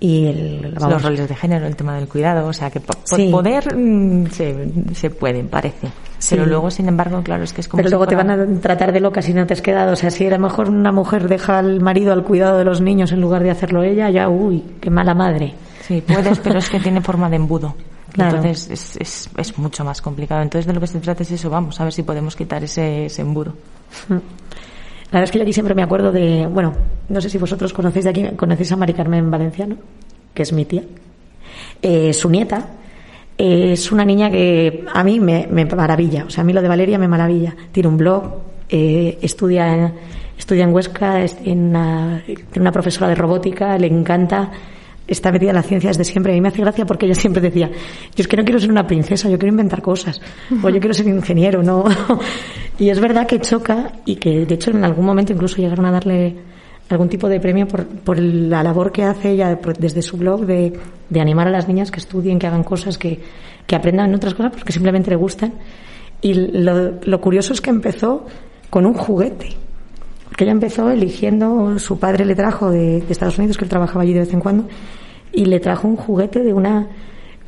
Y el, vamos, Los roles de género, el tema del cuidado, o sea, que po- por Sí. poder mm, se, se pueden, parece. Sí. Pero luego, sin embargo, claro, es que es como Pero si luego te van a tratar de loca si no te has quedado. O sea, si a lo mejor una mujer deja al marido al cuidado de los niños en lugar de hacerlo ella, ya, uy, qué mala madre. Sí, puedes, pero es que tiene forma de embudo. Claro. Entonces es, es, es mucho más complicado. Entonces de lo que se trata es eso, vamos a ver si podemos quitar ese, ese embudo. La verdad es que yo aquí siempre me acuerdo de, bueno, no sé si vosotros conocéis de aquí, conocéis a Mari Carmen Valenciano, que es mi tía. Eh, su nieta eh, es una niña que a mí me, me maravilla, o sea, a mí lo de Valeria me maravilla. Tiene un blog, eh, estudia, en- estudia en Huesca, es en una, tiene una profesora de robótica, le encanta, está metida en la ciencia desde siempre. A mí me hace gracia porque ella siempre decía, yo es que no quiero ser una princesa, yo quiero inventar cosas, o yo quiero ser ingeniero, ¿no? y es verdad que choca y que de hecho en algún momento incluso llegaron a darle algún tipo de premio por, por la labor que hace ella desde su blog de, de animar a las niñas que estudien, que hagan cosas, que, que aprendan otras cosas porque simplemente le gustan. Y lo, lo curioso es que empezó con un juguete. Porque ella empezó eligiendo, su padre le trajo de, de Estados Unidos, que él trabajaba allí de vez en cuando, y le trajo un juguete de una,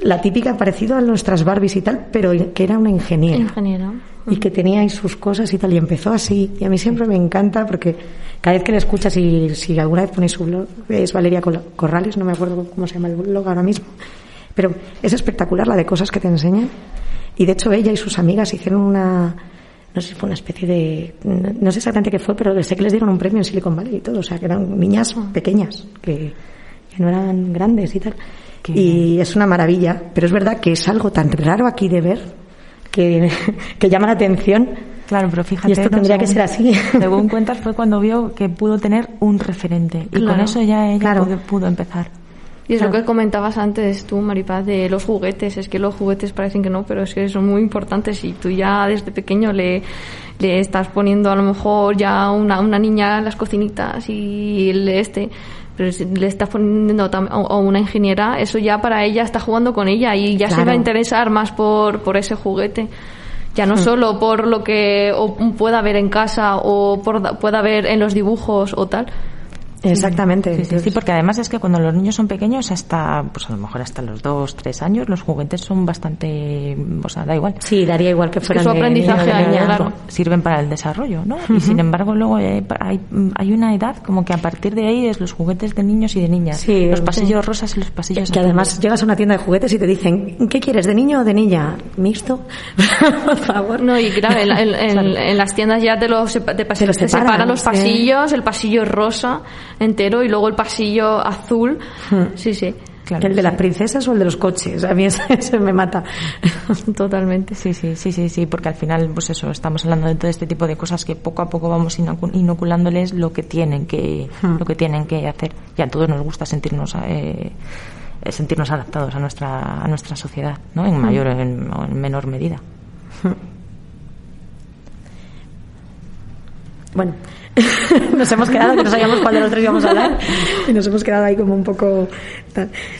la típica parecido a nuestras Barbies y tal, pero que era una ingeniera Ingeniero. y que tenía ahí sus cosas y tal, y empezó así. Y a mí siempre me encanta porque cada vez que le escuchas, y si alguna vez ponéis su blog, es Valeria Corrales, no me acuerdo cómo se llama el blog ahora mismo, pero es espectacular la de cosas que te enseñan. Y de hecho ella y sus amigas hicieron una, no sé si fue una especie de, no, no sé exactamente qué fue, pero sé que les dieron un premio en Silicon Valley y todo, o sea, que eran niñas pequeñas que no eran grandes y tal. y es una maravilla, pero es verdad que es algo tan raro aquí de ver que, que llama la atención. Claro, pero fíjate. Y esto tendría que ser así. Según cuentas, fue cuando vio que pudo tener un referente. Y con eso ya ella pudo, pudo empezar. Y es lo que comentabas antes tú, Maripaz, de los juguetes. Es que los juguetes parecen que no, pero es que son muy importantes. Y tú ya desde pequeño le, le estás poniendo a lo mejor ya una, una niña en las cocinitas y el este pero si le estás poniendo o una ingeniera, eso ya para ella está jugando con ella y ya se va a interesar más por, por ese juguete. Ya no Hmm. solo por lo que o pueda ver en casa o por, pueda ver en los dibujos o tal. Exactamente. Sí, sí, sí, porque además es que cuando los niños son pequeños, hasta, pues a lo mejor hasta los dos, tres años, los juguetes son bastante, o sea, da igual. Sí, daría igual que fueran su de aprendizaje de claro. Sirven para el desarrollo, ¿no? Y sin embargo, luego hay, hay una edad como que a partir de ahí es los juguetes de niños y de niñas. Sí, los sí. pasillos rosas y los pasillos Que además llegas a una tienda de juguetes y te dicen, ¿qué quieres, de niño o de niña? ¿Mixto? Por favor. No, y claro, en, en- en- en las tiendas ya te, lo sepa- te, Te los te separan, separan los sí. pasillos, el pasillo rosa entero y luego el pasillo azul. Sí, sí. ¿El de las princesas o el de los coches? A mí ese, me mata. Totalmente. Sí, sí, sí, sí, sí, porque al final, pues eso, estamos hablando de todo este tipo de cosas que poco a poco vamos inocu- inoculándoles lo que tienen que, Hmm. lo que tienen que hacer. Y a todos nos gusta sentirnos, eh, sentirnos adaptados a nuestra, a nuestra sociedad, ¿no? En mayor o en, o en menor medida. Bueno, nos hemos quedado que no sabíamos cuál de los tres íbamos a hablar y nos hemos quedado ahí como un poco.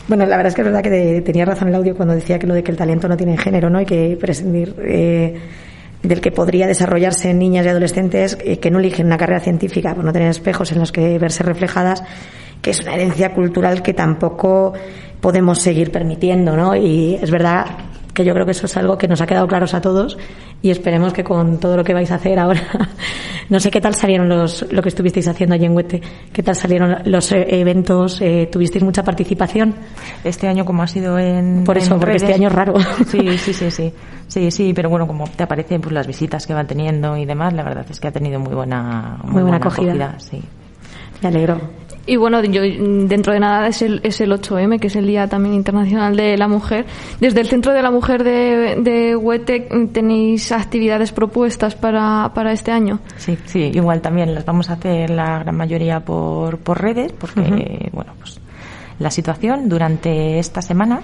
Bueno, la verdad es que es verdad que de- tenía razón el audio cuando decía que lo de que el talento no tiene género, ¿no? Y que prescindir eh, del que podría desarrollarse en niñas y adolescentes eh, que no eligen una carrera científica por no tener espejos en los que verse reflejadas, que es una herencia cultural que tampoco podemos seguir permitiendo, ¿no? Y es verdad que yo creo que eso es algo que nos ha quedado claros a todos y esperemos que con todo lo que vais a hacer ahora, no sé qué tal salieron los, lo que estuvisteis haciendo allí en Huete, qué tal salieron los eh, eventos, eh, tuvisteis mucha participación. Este año como ha sido en Por eso, en porque este año es raro. Sí, sí, sí, sí, sí, sí, pero bueno, como te aparecen pues las visitas que van teniendo y demás, la verdad es que ha tenido muy buena, Muy buena acogida. sí. Me alegro. Y bueno, yo dentro de nada es el, es el 8M, que es el Día también Internacional de la Mujer. Desde el Centro de la Mujer de, de tenéis actividades propuestas para, para este año. Sí, sí, igual también las vamos a hacer la gran mayoría por, por redes, porque, bueno, pues la situación durante esta semana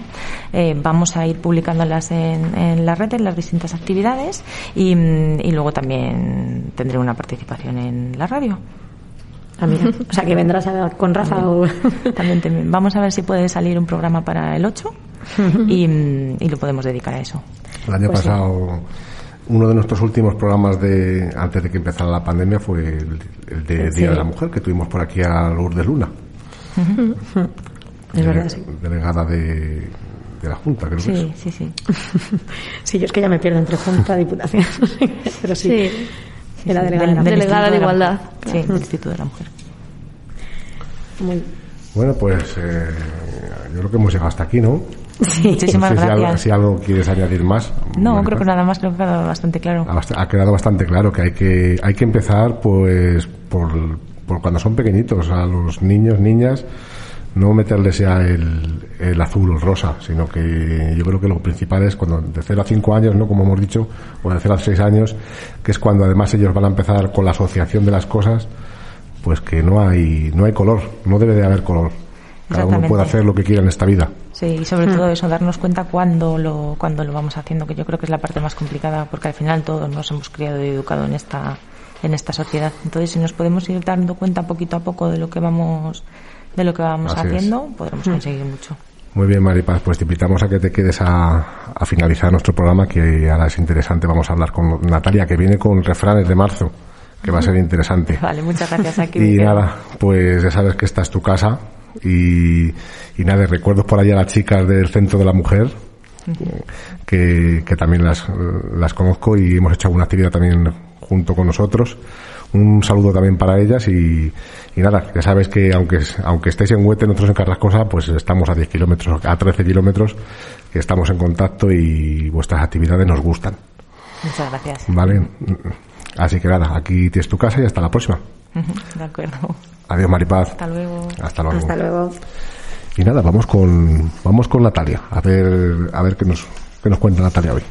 eh, vamos a ir publicándolas en, en las redes, las distintas actividades, y, y luego también tendré una participación en la radio. Ah, mira. O sea, que vendrás a- con Rafa o... También te- vamos a ver si puede salir un programa para el 8 y, mm, y lo podemos dedicar a eso. El año Pues sí. pasado, uno de nuestros últimos programas de antes de que empezara la pandemia fue el, el de Sí. Día de la Mujer, que tuvimos por aquí a Lourdes Luna, Es verdad, sí. delegada de, de la Junta, creo que es. Sí, sí, sí. Sí, yo es que ya me pierdo entre Junta, Diputación, pero sí. Sí. De la delegada del- del Delegada de la Igualdad. Mujer. Sí, del Instituto de la Mujer. Muy- Bueno, pues eh, yo creo que hemos llegado hasta aquí, ¿no? Sí. Muchísimas No sé si algo, gracias. si algo quieres añadir más. No, Maripaz. creo que nada más, creo que ha quedado bastante claro. ha, ha quedado bastante claro que hay que hay que empezar pues por, por cuando son pequeñitos a los niños niñas no meterles ya el, el azul o el rosa sino que yo creo que lo principal es cuando de 0 a 5 años no como hemos dicho o de 0 a 6 años que es cuando además ellos van a empezar con la asociación de las cosas pues que no hay no hay color no debe de haber color. Cada uno puede hacer lo que quiera en esta vida. Sí, y sobre todo eso, darnos cuenta cuándo lo, cuándo lo vamos haciendo, que yo creo que es la parte más complicada, porque al final todos nos hemos criado y educado en esta, en esta sociedad. Entonces, si nos podemos ir dando cuenta poquito a poco de lo que vamos, de lo que vamos Así es. haciendo, podremos conseguir mucho. Muy bien, Maripaz, pues te invitamos a que te quedes a, a finalizar nuestro programa, que ahora es interesante. Vamos a hablar con Natalia, que viene con refranes de marzo, que va a ser interesante. Vale, muchas gracias aquí. Y nada, pues ya sabes que esta es tu casa. Y, y nada, recuerdos por ahí a las chicas del Centro de la Mujer, que, que también las, las conozco y hemos hecho alguna actividad también junto con nosotros. Un saludo también para ellas y, y nada, ya sabes que aunque, aunque estéis en Huete, nosotros en Carrascosa, pues estamos a 10 kilómetros, a 13 kilómetros, que estamos en contacto y vuestras actividades nos gustan. Muchas gracias. ¿Vale? Así que nada, aquí tienes tu casa y hasta la próxima. De acuerdo. Adiós, Maripaz. Hasta luego. Hasta luego. Hasta luego. Y nada, vamos con, vamos con Natalia, a ver, a ver qué nos, qué nos cuenta Natalia hoy.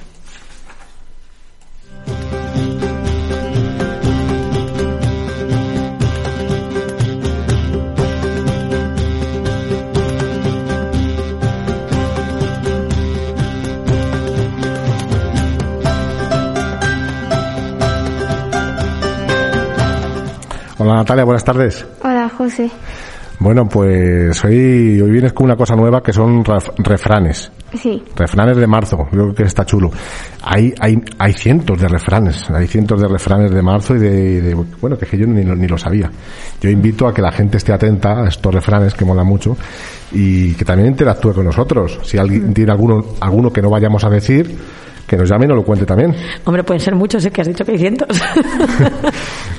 Hola Natalia, buenas tardes. Hola, José. Bueno, pues hoy, hoy vienes con una cosa nueva que son ref- refranes. Sí. Refranes de marzo, yo creo que está chulo. Hay, hay, hay cientos de refranes, hay cientos de refranes de marzo y de, de- bueno, que yo ni ni lo sabía. Yo invito a que la gente esté atenta a estos refranes que mola mucho y que también interactúe con nosotros. Si alguien tiene alguno, alguno que no vayamos a decir, que nos llame y nos lo cuente también. Hombre, pueden ser muchos, ¿eh? que has dicho que hay cientos.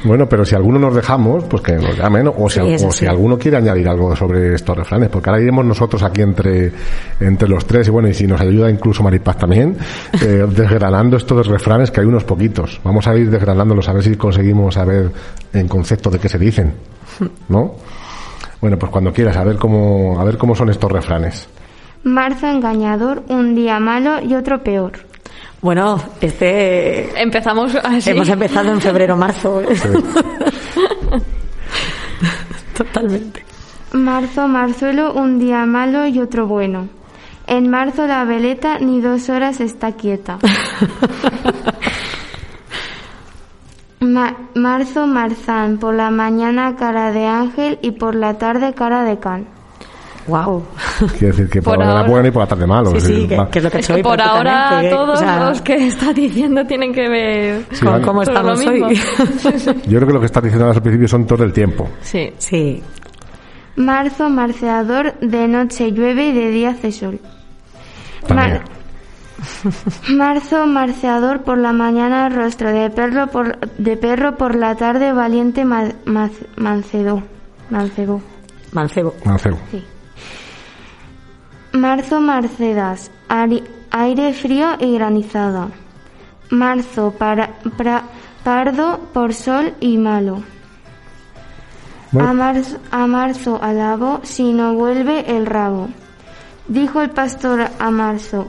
Bueno, pero si alguno nos dejamos, pues que nos llamen, o si, Sí, eso o si sí. alguno quiere añadir algo sobre estos refranes, porque ahora iremos nosotros aquí entre, entre los tres, y bueno, y si nos ayuda incluso Maripaz también, eh, desgranando estos refranes, que hay unos poquitos. Vamos a ir desgranándolos a ver si conseguimos saber en concepto de qué se dicen, ¿no? Bueno, pues cuando quieras, a ver cómo, a ver cómo son estos refranes. Marzo engañador, un día malo y otro peor. Bueno, este... Empezamos así. Hemos empezado en febrero-marzo. Totalmente. Marzo, marzuelo, un día malo y otro bueno. En marzo la veleta ni dos horas está quieta. Ma- marzo, marzán, por la mañana cara de ángel y por la tarde cara de can. Wow. Quiere decir que por, Por la mañana ahora- bueno y por la tarde malo. Sí, sí, decir, que, que es lo que Es soy que por ahora todos o sea, los que está diciendo tienen que ver Sí, con cómo estamos hoy. Yo creo que lo que estás diciendo al principio son todo el tiempo. Sí. Sí. Marzo, marceador, de noche llueve y de día hace sol. Mar- Marzo, marceador, por la mañana rostro de perro, por, de perro por la tarde valiente ma- ma- mancebo. Mancebo. Mancebo. Mancebo. Marzo, marcedas, aire frío y granizada. Marzo, para, pardo, por sol y malo. Bueno. A, marzo, a marzo alabo, si no vuelve el rabo. Dijo el pastor a marzo,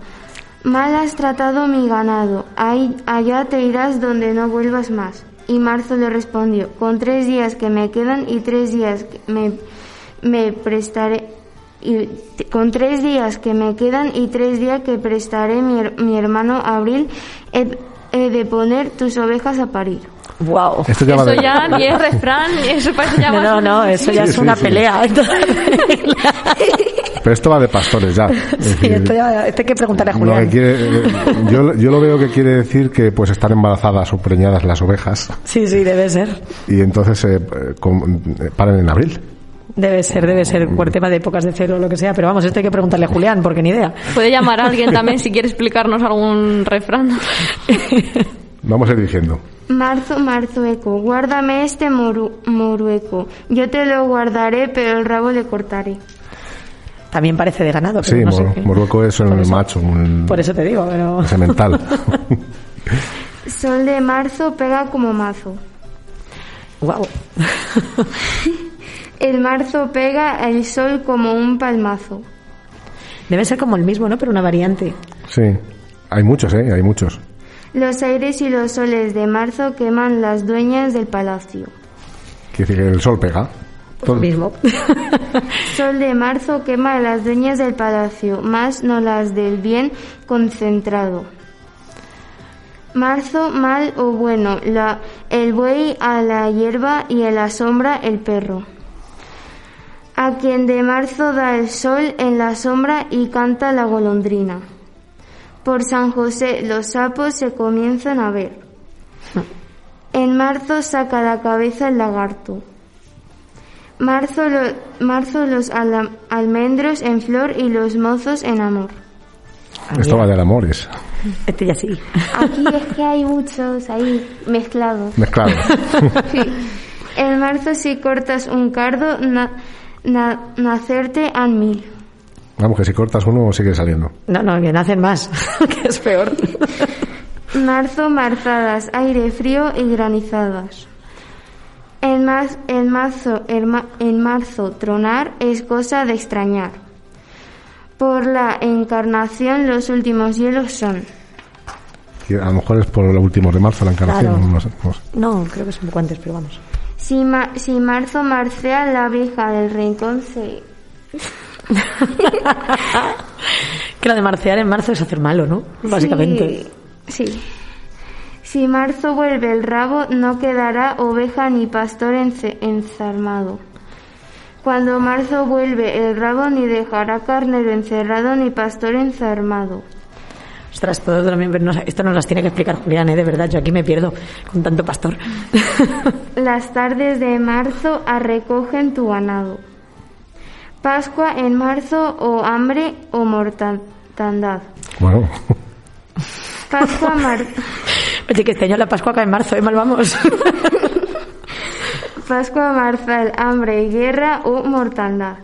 mal has tratado mi ganado, ahí, allá te irás donde no vuelvas más. Y marzo le respondió, con tres días que me quedan y tres días que me, me prestaré, y con tres días que me quedan y tres días que prestaré mi, mi hermano Abril, he, he de poner tus ovejas a parir. Wow. Esto ya va Eso ya ni es refrán, ni eso parece ya No, no, no, eso ya Sí, es sí, una sí. pelea. Pero esto va de pastores ya. Es Sí, decir, esto ya, esto hay que preguntarle a lo Julián. que quiere- eh, yo, yo lo veo que quiere decir que pues estar embarazadas o preñadas las ovejas Sí, sí, debe ser. y entonces eh, eh, con- eh, paren en abril. Debe ser, debe ser por tema de épocas de cero o lo que sea. Pero vamos, esto hay que preguntarle a Julián, porque ni idea. Puede llamar a alguien también si quiere explicarnos algún refrán. Vamos a ir diciendo. Marzo, marzueco, guárdame este moru- morueco. Yo te lo guardaré, pero el rabo le cortaré. También parece de ganado, pero Sí, no Mor-. Morueco es un macho, un Por eso te digo, pero... semental. Sol de marzo pega como mazo. Wow. El marzo pega el sol como un palmazo. Debe ser como el mismo, ¿no? Pero una variante. Sí, hay muchos, ¿eh? Hay muchos. Los aires y los soles de marzo queman las dueñas del palacio. Quiere decir que el sol pega. Todo- Mismo. Sol de marzo quema a las dueñas del palacio, más no las del bien concentrado. Marzo mal o bueno, la, el buey a la hierba y a la sombra el perro. A quien de marzo da el sol en la sombra y canta la golondrina. Por San José los sapos se comienzan a ver. En marzo saca la cabeza el lagarto. Marzo, lo- marzo los ala- almendros en flor y los mozos en amor. Esto va de amores. Este ya sí. Aquí es que hay muchos ahí mezclados. Mezclados. Sí. En marzo si cortas un cardo, na- na- nacerte han mil. Vamos, que si cortas uno sigue saliendo. No, no, que nacen más, que es peor. Marzo, marzadas, aire frío y granizadas. En, mar- en marzo, en ma- en marzo, tronar es cosa de extrañar. Por la encarnación los últimos hielos son. Y a lo mejor es por los últimos de marzo la encarnación. Claro. no. No, creo que es un poco antes, pero vamos. Si, ma- si marzo marcea la vieja del rincón se... Que lo de marcear en marzo es hacer malo, ¿no? Básicamente. Sí. sí. Si marzo vuelve el rabo, no quedará oveja ni pastor enzarmado. Cuando marzo vuelve el rabo, ni dejará carnero encerrado ni pastor enzarmado. Ostras, todo también, pero no- esto nos las tiene que explicar Julián, ¿eh? De verdad, yo aquí me pierdo con tanto pastor. Las tardes de marzo arrecogen tu ganado. Pascua en marzo o hambre o mortandad. Bueno, Pascua mar Oye, que este año la Pascua cae en marzo, ¿eh? Mal vamos. Pascua marzal, hambre y guerra o mortandad.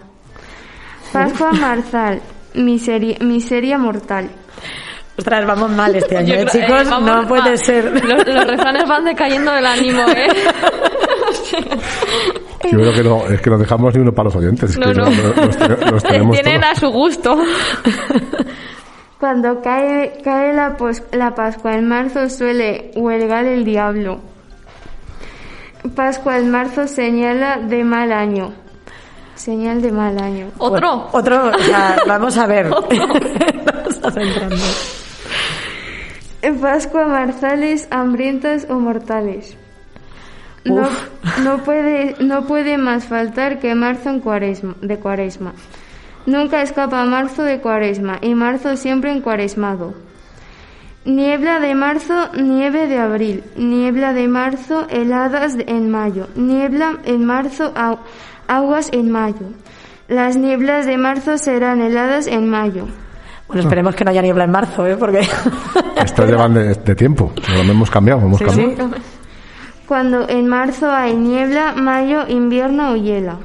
Pascua marzal, miseria, miseria mortal. Ostras, vamos mal este año, ¿eh, creo- chicos? eh, vamos no puede ser. Los, los refranes van decayendo del ánimo, ¿eh? yo creo que no, es que no dejamos ni uno para los oyentes. es No, que no. Los, los- los tenemos Tienen todos. a su gusto. Cuando cae, cae la, pos- la Pascua en marzo suele huelgar el diablo. Pascua en marzo señala de mal año. Señal de mal año. ¿Otro? Otro, o sea, vamos a ver. Nos está centrando. En Pascua marzales, hambrientas o mortales. No, no puede, no puede más faltar que marzo en cuaresma, de cuaresma. Nunca escapa marzo de cuaresma y marzo siempre encuaresmado. Niebla de marzo, nieve de abril. Niebla de marzo, heladas en mayo. Niebla en marzo, aguas en mayo. Las nieblas de marzo serán heladas en mayo. Bueno, esperemos que no haya niebla en marzo, ¿eh? Porque... Estos llevan de, de tiempo, pero lo hemos cambiado. Hemos Sí, cambiado. sí. Cuando en marzo hay niebla, mayo, invierno o hiela.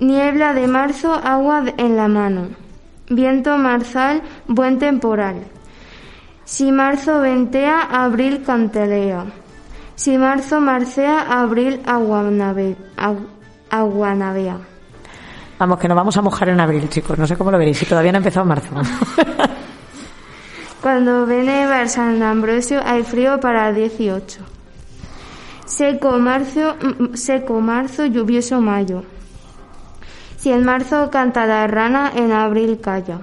Niebla de marzo, agua en la mano. Viento marzal, buen temporal. Si marzo ventea, abril cantelea. Si marzo marcea, abril aguanave- agu- aguanavea. Vamos, que nos vamos a mojar en abril, chicos. No sé cómo lo veréis, si todavía no ha empezado marzo. Cuando veneva San Ambrosio hay frío para el 18. Seco marzo, mm, seco marzo, lluvioso mayo. Si en marzo canta la rana, en abril calla.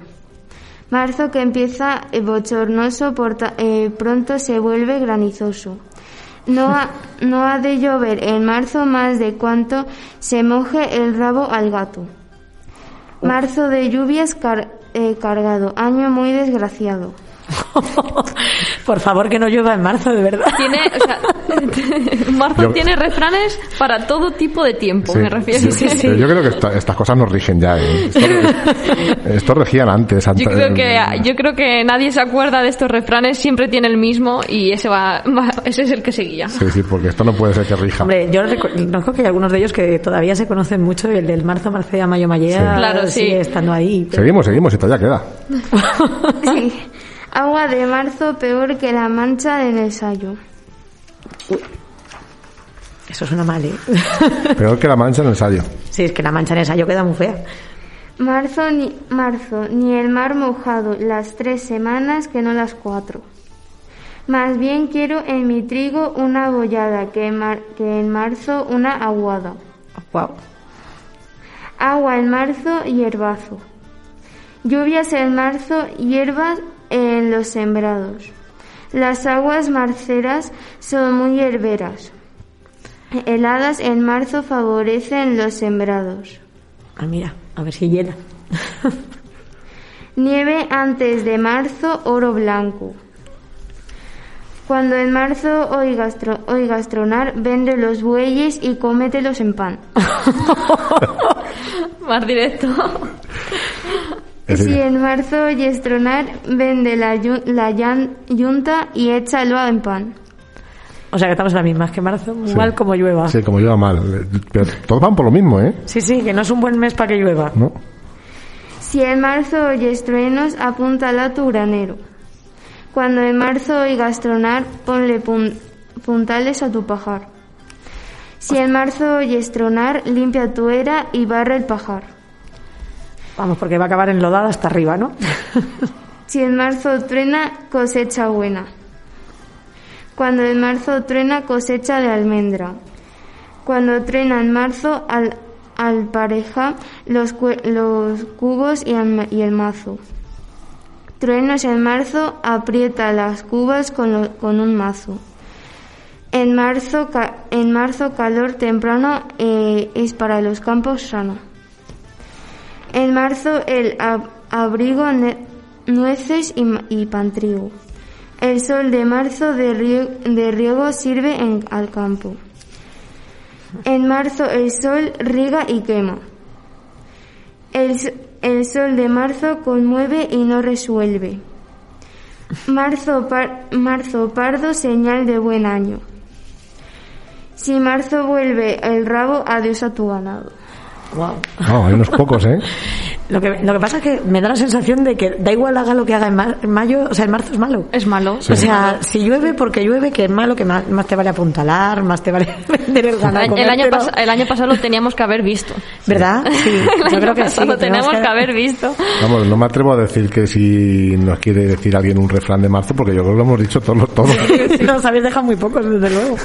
Marzo que empieza eh, bochornoso, porta- eh, pronto se vuelve granizoso. No ha, no ha de llover en marzo más de cuanto se moje el rabo al gato. Marzo de lluvias eh, cargado, año muy desgraciado. Por favor, que no llueva en marzo, de verdad. Tiene, o sea, Marzo Yo- tiene refranes para todo tipo de tiempo, Sí, me refiero. sí, pero Yo creo que esta- estas cosas nos rigen ya. ¿eh? Esto, esto regían antes. Yo creo que yo creo que nadie se acuerda de estos refranes, siempre tiene el mismo y ese va, va- ese es el que seguía. Sí, sí, porque esto no puede ser que rija. Hombre, yo recu- conozco que hay algunos de ellos que todavía se conocen mucho, el del marzo, marcea, mayo, mayea, Sí. Claro, sí. sigue estando ahí. Seguimos, seguimos y todavía queda. Sí. Agua de marzo peor que la mancha del ensayo. Eso suena mal, ¿eh? Peor que la mancha en el ensayo. Sí, es que la mancha en ensayo queda muy fea. Marzo ni, marzo, ni el mar mojado, las tres semanas que no las cuatro. Más bien quiero en mi trigo una bollada que en, mar- que en marzo una aguada. Wow. Agua en marzo, hierbazo. Lluvias en marzo, hierbas en los sembrados. Las aguas marceras son muy hierberas. Heladas en marzo favorecen los sembrados. Ah, mira, a ver si hiela. Nieve antes de marzo, oro blanco. Cuando en marzo oigas, tro- oigas tronar, vende los bueyes y cómetelos en pan. Más directo. Si en marzo oyes tronar, vende la, la yan- yunta y échalo en pan. O sea que estamos en las mismas que marzo, sí. mal como llueva. Sí, como llueva mal. Pero todos van por lo mismo, ¿eh? Sí, sí, que no es un buen mes para que llueva. ¿No? Si en marzo oyes truenos, apúntalo a tu granero. Cuando en marzo oigas tronar, ponle pun- puntales a tu pajar. Si en marzo oyes tronar, limpia tu era y barre el pajar. Vamos, porque va a acabar enlodada hasta arriba, ¿no? Si en marzo truena, cosecha buena. Cuando en marzo truena, cosecha de almendra. Cuando truena en marzo, al, al pareja los, los cubos y el, y el mazo. Truenos en marzo, aprieta las cubas con, lo- con un mazo. En marzo, ca- en marzo calor temprano eh, es para los campos sano. En marzo el ab- abrigo nueces y, y pantrigo. El sol de marzo de riego, sirve al campo. En marzo el sol riega y quema. El, sol de marzo conmueve y no resuelve. Marzo, marzo pardo, señal de buen año. Si marzo vuelve el rabo, adiós a tu ganado. Wow. No, hay unos pocos, ¿eh? Lo que, lo que pasa es que me da la sensación de que da igual haga lo que haga en, ma- en mayo, o sea, en marzo es malo. Es malo. Sí. O sea, si llueve porque llueve, que es malo, que más, más te vale apuntalar, más te vale vender el ganado. El año, pas- el año pasado lo teníamos que haber visto. ¿Verdad? Sí, El yo año creo que sí. lo tenemos teníamos que haber visto. Vamos, no me atrevo a decir que si nos quiere decir alguien un refrán de marzo, porque yo creo que lo hemos dicho todos. todos. Nos habéis dejado muy pocos, desde luego.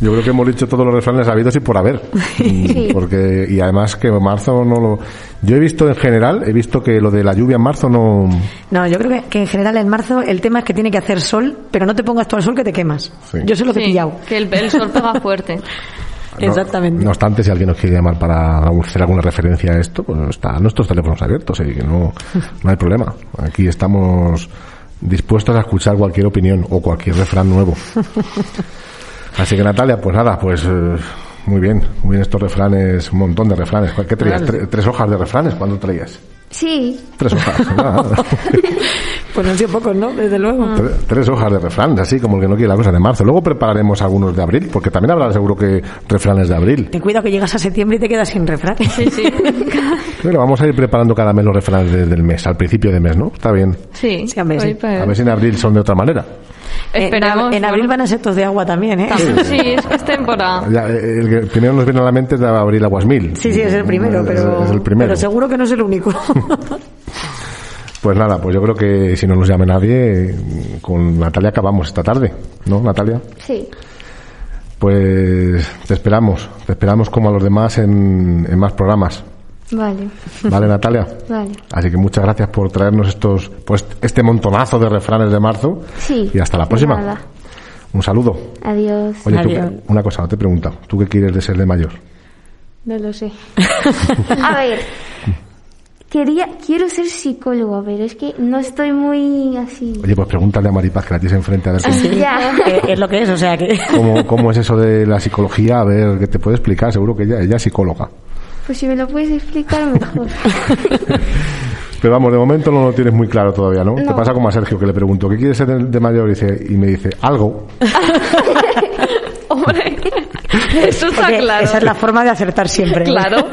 Yo creo que hemos dicho todos los refranes habidos y por haber. Mm, Porque, y además que marzo no lo. Yo he visto en general, he visto que lo de la lluvia en marzo no. No, yo creo que, que en general en marzo el tema es que tiene que hacer sol, pero no te pongas tú al sol que te quemas. Sí. Yo sé lo que he pillado. que el, el sol pega fuerte. no- Exactamente. No obstante, si alguien nos quiere llamar para hacer alguna referencia a esto, pues están nuestros teléfonos abiertos, y que no, no hay problema. Aquí estamos dispuestos a escuchar cualquier opinión o cualquier refrán nuevo. Así que Natalia, pues nada, pues eh, muy bien, muy bien estos refranes, un montón de refranes. ¿Qué traías? ¿Tres hojas de refranes? ¿Cuándo traías? Sí, Tres hojas. Pues no han sido pocos, ¿no? Desde luego. Tre- Tres hojas de refranes, así como el que no quiere la cosa de marzo. Luego prepararemos algunos de abril, porque también habrá seguro que refranes de abril. Ten cuidado que llegas a septiembre y te quedas sin refrán. Sí, sí. Bueno, vamos a ir preparando cada mes los refranes de- del mes, al principio de mes, ¿no? Está bien. Sí, Sí. Hoy, pues, A ver si en abril son de otra manera. Esperemos. En, en abril van a ser tos de agua también, ¿eh? Sí, es que es temporada. Ya, eh, el que primero nos viene a la mente es de abril aguas mil. Sí, sí, es el primero, pero, Es el primero. pero seguro que no es el único. Pues nada, pues yo creo que si no nos llame nadie, con Natalia acabamos esta tarde, ¿no, Natalia? sí. Pues te esperamos, te esperamos como a los demás en, en más programas. Vale, ¿Vale, Natalia? vale. Así que muchas gracias por traernos estos, pues este montonazo de refranes de marzo. Sí. Y hasta la próxima. nada. Un saludo. Adiós. Oye, tú, una cosa, no te he preguntado. ¿Tú qué quieres de ser de mayor? No lo sé. A ver. Quería, quiero ser psicólogo, pero es que no estoy muy así. Oye, pues pregúntale a Maripaz que la tienes enfrente a ver cómo, Ya. Eh, es lo que es, o sea que... cómo, cómo es eso de la psicología. A ver, que te puede explicar. Seguro que ella, ella es psicóloga. Pues si me lo puedes explicar mejor. Pero vamos, de momento no lo tienes muy claro todavía, ¿no? No. Te pasa como a Sergio, que le pregunto, ¿qué quieres ser de, de mayor? Y, dice, y me dice, algo. Hombre, eso está Porque claro. Esa es la forma de acertar siempre. Claro.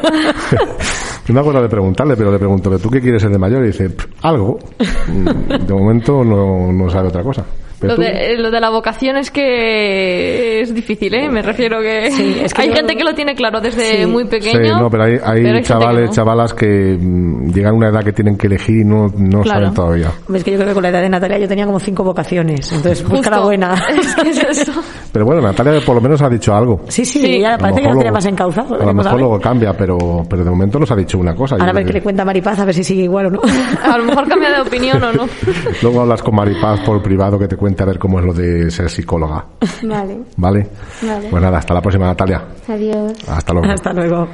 No me acuerdo de preguntarle, pero le pregunto, ¿tú qué quieres ser de mayor? Y dice, "Pff, algo. De momento no, no sabe otra cosa. Pero Lo tú- de, lo de la vocación es que es difícil, ¿eh? Me refiero que, Sí, es que hay yo- gente que lo tiene claro desde Sí. muy Sí, pequeño. no, pero hay, hay pero hay gente que chavales, no. chavalas que mm, llegan a una edad que tienen que elegir y no, no Claro. saben todavía. Es que yo creo que con la edad de Natalia yo tenía como cinco vocaciones. Entonces, busca la buena. Es que es eso. Pero bueno, Natalia por lo menos ha dicho algo. Sí, sí, Sí. ya parece que lo tiene más encauzado. A lo mejor luego cambia, pero, pero de momento nos ha dicho una cosa. Ahora a ver qué le cuenta Maripaz, a ver si sigue igual o no. A lo mejor cambia de opinión o no. Luego hablas con Maripaz por privado que te a ver cómo es lo de ser psicóloga. Vale. ¿Vale? Vale. Pues nada, hasta la próxima, Natalia. Adiós. Hasta luego. Hasta luego.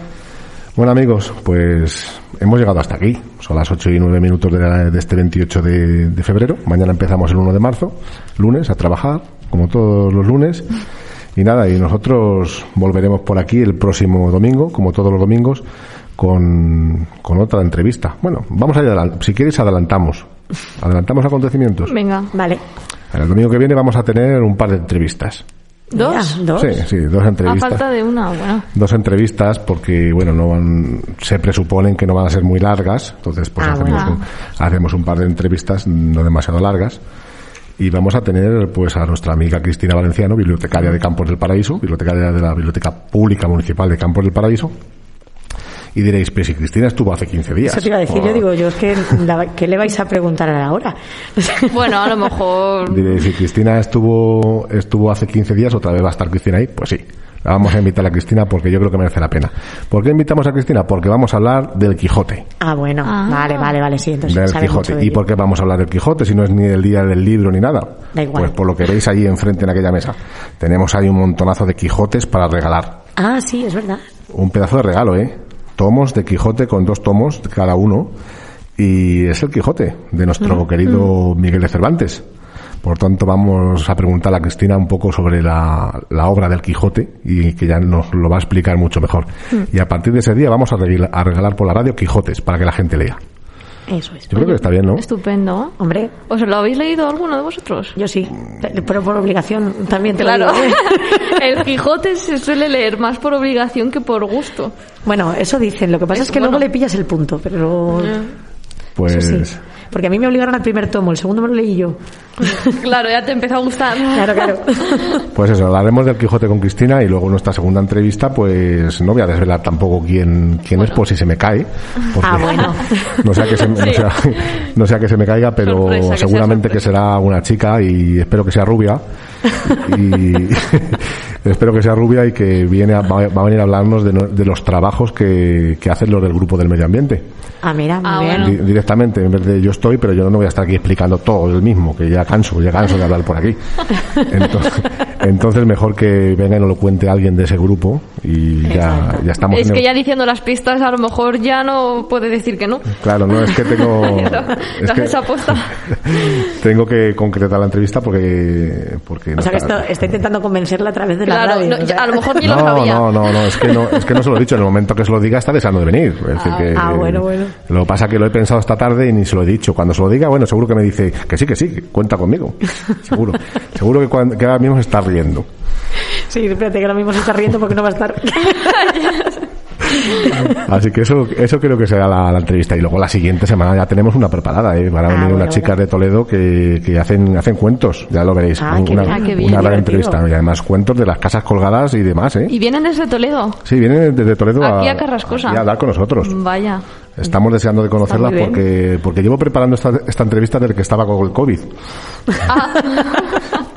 Bueno amigos, pues hemos llegado hasta aquí. Son las 8 y 9 minutos de, la- de este 28 de, de febrero. Mañana empezamos el 1 de marzo, lunes, a trabajar, como todos los lunes. Y nada, y nosotros volveremos por aquí el próximo domingo, como todos los domingos, con, con otra entrevista. Bueno, vamos a ir adelant- Si queréis, adelantamos. Adelantamos acontecimientos. Venga. Vale. El domingo que viene vamos a tener un par de entrevistas. ¿Dos? Dos. Sí, sí, dos A entrevistas. falta de una, bueno. dos entrevistas porque bueno no van, se presuponen que no van a ser muy largas entonces pues Ah, hacemos, bueno. un, hacemos un par de entrevistas no demasiado largas y vamos a tener pues a nuestra amiga Cristina Valenciano bibliotecaria de Campos del Paraíso bibliotecaria de la biblioteca pública municipal de Campos del Paraíso Y diréis, pero si Cristina estuvo hace 15 días. Eso te iba a decir, yo digo, yo es que, la- ¿qué le vais a preguntar ahora? Bueno, a lo mejor. Diréis, si Cristina estuvo, estuvo hace 15 días, otra vez va a estar Cristina ahí. Pues sí. La vamos a invitar a Cristina porque yo creo que merece la pena. ¿Por qué invitamos a Cristina? Porque vamos a hablar del Quijote. Ah, bueno, vale, vale, vale, sí, entonces del sabe mucho Quijote. de ¿Y por qué vamos a hablar del Quijote si no es ni el día del libro ni nada? Da igual. Pues por lo que veis ahí enfrente en aquella mesa. Tenemos ahí un montonazo de Quijotes para regalar. Ah, sí, es verdad. Un pedazo de regalo, ¿eh? Tomos de Quijote con dos tomos cada uno. Y es el Quijote de nuestro Mm, querido Miguel de Cervantes. Por tanto, vamos a preguntar a Cristina un poco sobre la, la obra del Quijote y que ya nos lo va a explicar mucho mejor. Mm. Y a partir de ese día vamos a regalar por la radio Quijotes para que la gente lea. Eso es. Yo creo que está bien, ¿no? Estupendo. Hombre. ¿Os lo habéis leído alguno de vosotros? Yo sí, pero por obligación también te lo Claro. digo. ¿eh? El Quijote se suele leer más por obligación que por gusto. Bueno, eso dicen. Lo que pasa es, Es que luego le pillas el punto, pero... Pues Eso sí. Porque a mí me obligaron al primer tomo, el segundo me lo leí yo. Claro, ya te empezó a gustar. Claro, claro. Pues eso, hablaremos del Quijote con Cristina y luego nuestra segunda entrevista, pues no voy a desvelar tampoco quién, quién es por si se me cae. Ah, bueno. No sea que se, no sea, no sea que se me caiga, pero Sorpresa, que sea seguramente que será una chica y espero que sea rubia. Y espero que sea rubia y que viene a- va, a venir a hablarnos de, no- de los trabajos que, que hacen los del grupo del medio ambiente. Ah, mira, muy Ah, bien. bueno. Di- directamente, en vez de yo estoy, pero yo no voy a estar aquí explicando todo el mismo, que ya canso, ya canso de hablar por aquí. Entonces, entonces mejor que venga y nos lo cuente alguien de ese grupo y ya, ya estamos Es en que el- ya diciendo las pistas a lo mejor ya no puede decir que no. Claro, no, es que tengo... Lo, es lo que tengo que concretar la entrevista porque... porque no O sea que está- esto, está intentando convencerla a través de la Claro, radio. no, o sea. a lo mejor ni lo no, sabía. no, no, no, es que no, es que no se lo he dicho. En el momento que se lo diga está deseando de venir. Es decir, que, ah, bueno, bueno. Lo que pasa es que lo he pensado esta tarde y ni se lo he dicho. Cuando se lo diga, bueno, seguro que me dice que sí, que sí, que cuenta conmigo. Seguro. seguro que, cuando, que ahora mismo está riendo. Sí, espérate que ahora mismo se está riendo porque no va a estar. Así que eso, eso creo que será la, la entrevista. Y luego la siguiente semana ya tenemos una preparada, ¿eh? Van a Ah, venir bueno, unas chicas de Toledo que, que hacen, hacen cuentos, ya lo veréis. Ah, una bien. Ah, qué una bien, gran entrevista. Y además cuentos de las casas colgadas y demás, ¿eh? Y vienen desde Toledo. Sí, vienen desde Toledo Aquí a Carrascosa. a hablar con nosotros. Vaya. Estamos deseando de conocerlas porque, porque llevo preparando esta, esta entrevista desde que estaba con el COVID. Ah.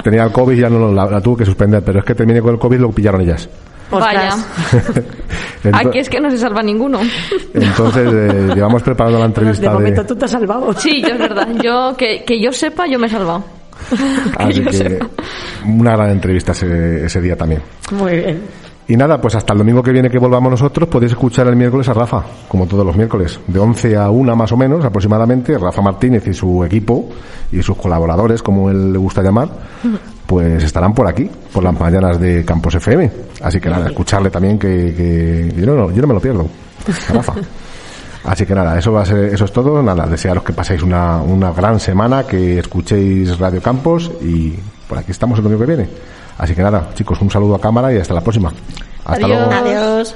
Tenía el COVID y ya no la, la tuve que suspender, pero es que terminé con el COVID y lo pillaron ellas. Vaya. Aquí es que no se salva ninguno. Entonces, eh, llevamos preparando la entrevista de... momento tú te has salvado. Sí, yo es verdad. Yo que, que yo sepa, yo me he salvado. Así yo que sepa. una gran entrevista ese, ese día también. Muy bien. Y nada, pues hasta el domingo que viene que volvamos nosotros podéis escuchar el miércoles a Rafa, como todos los miércoles, de 11 a 1 más o menos aproximadamente, Rafa Martínez y su equipo y sus colaboradores, como él le gusta llamar, pues estarán por aquí, por las mañanas de Campos FM. Así que nada, escucharle también que, que yo, no, yo no me lo pierdo, Rafa. Así que nada, eso va a ser, eso es todo. Nada, desearos que paséis una, una gran semana, que escuchéis Radio Campos y por aquí estamos el domingo que viene. Así que nada, chicos, un saludo a cámara y hasta la próxima. Hasta luego. Adiós.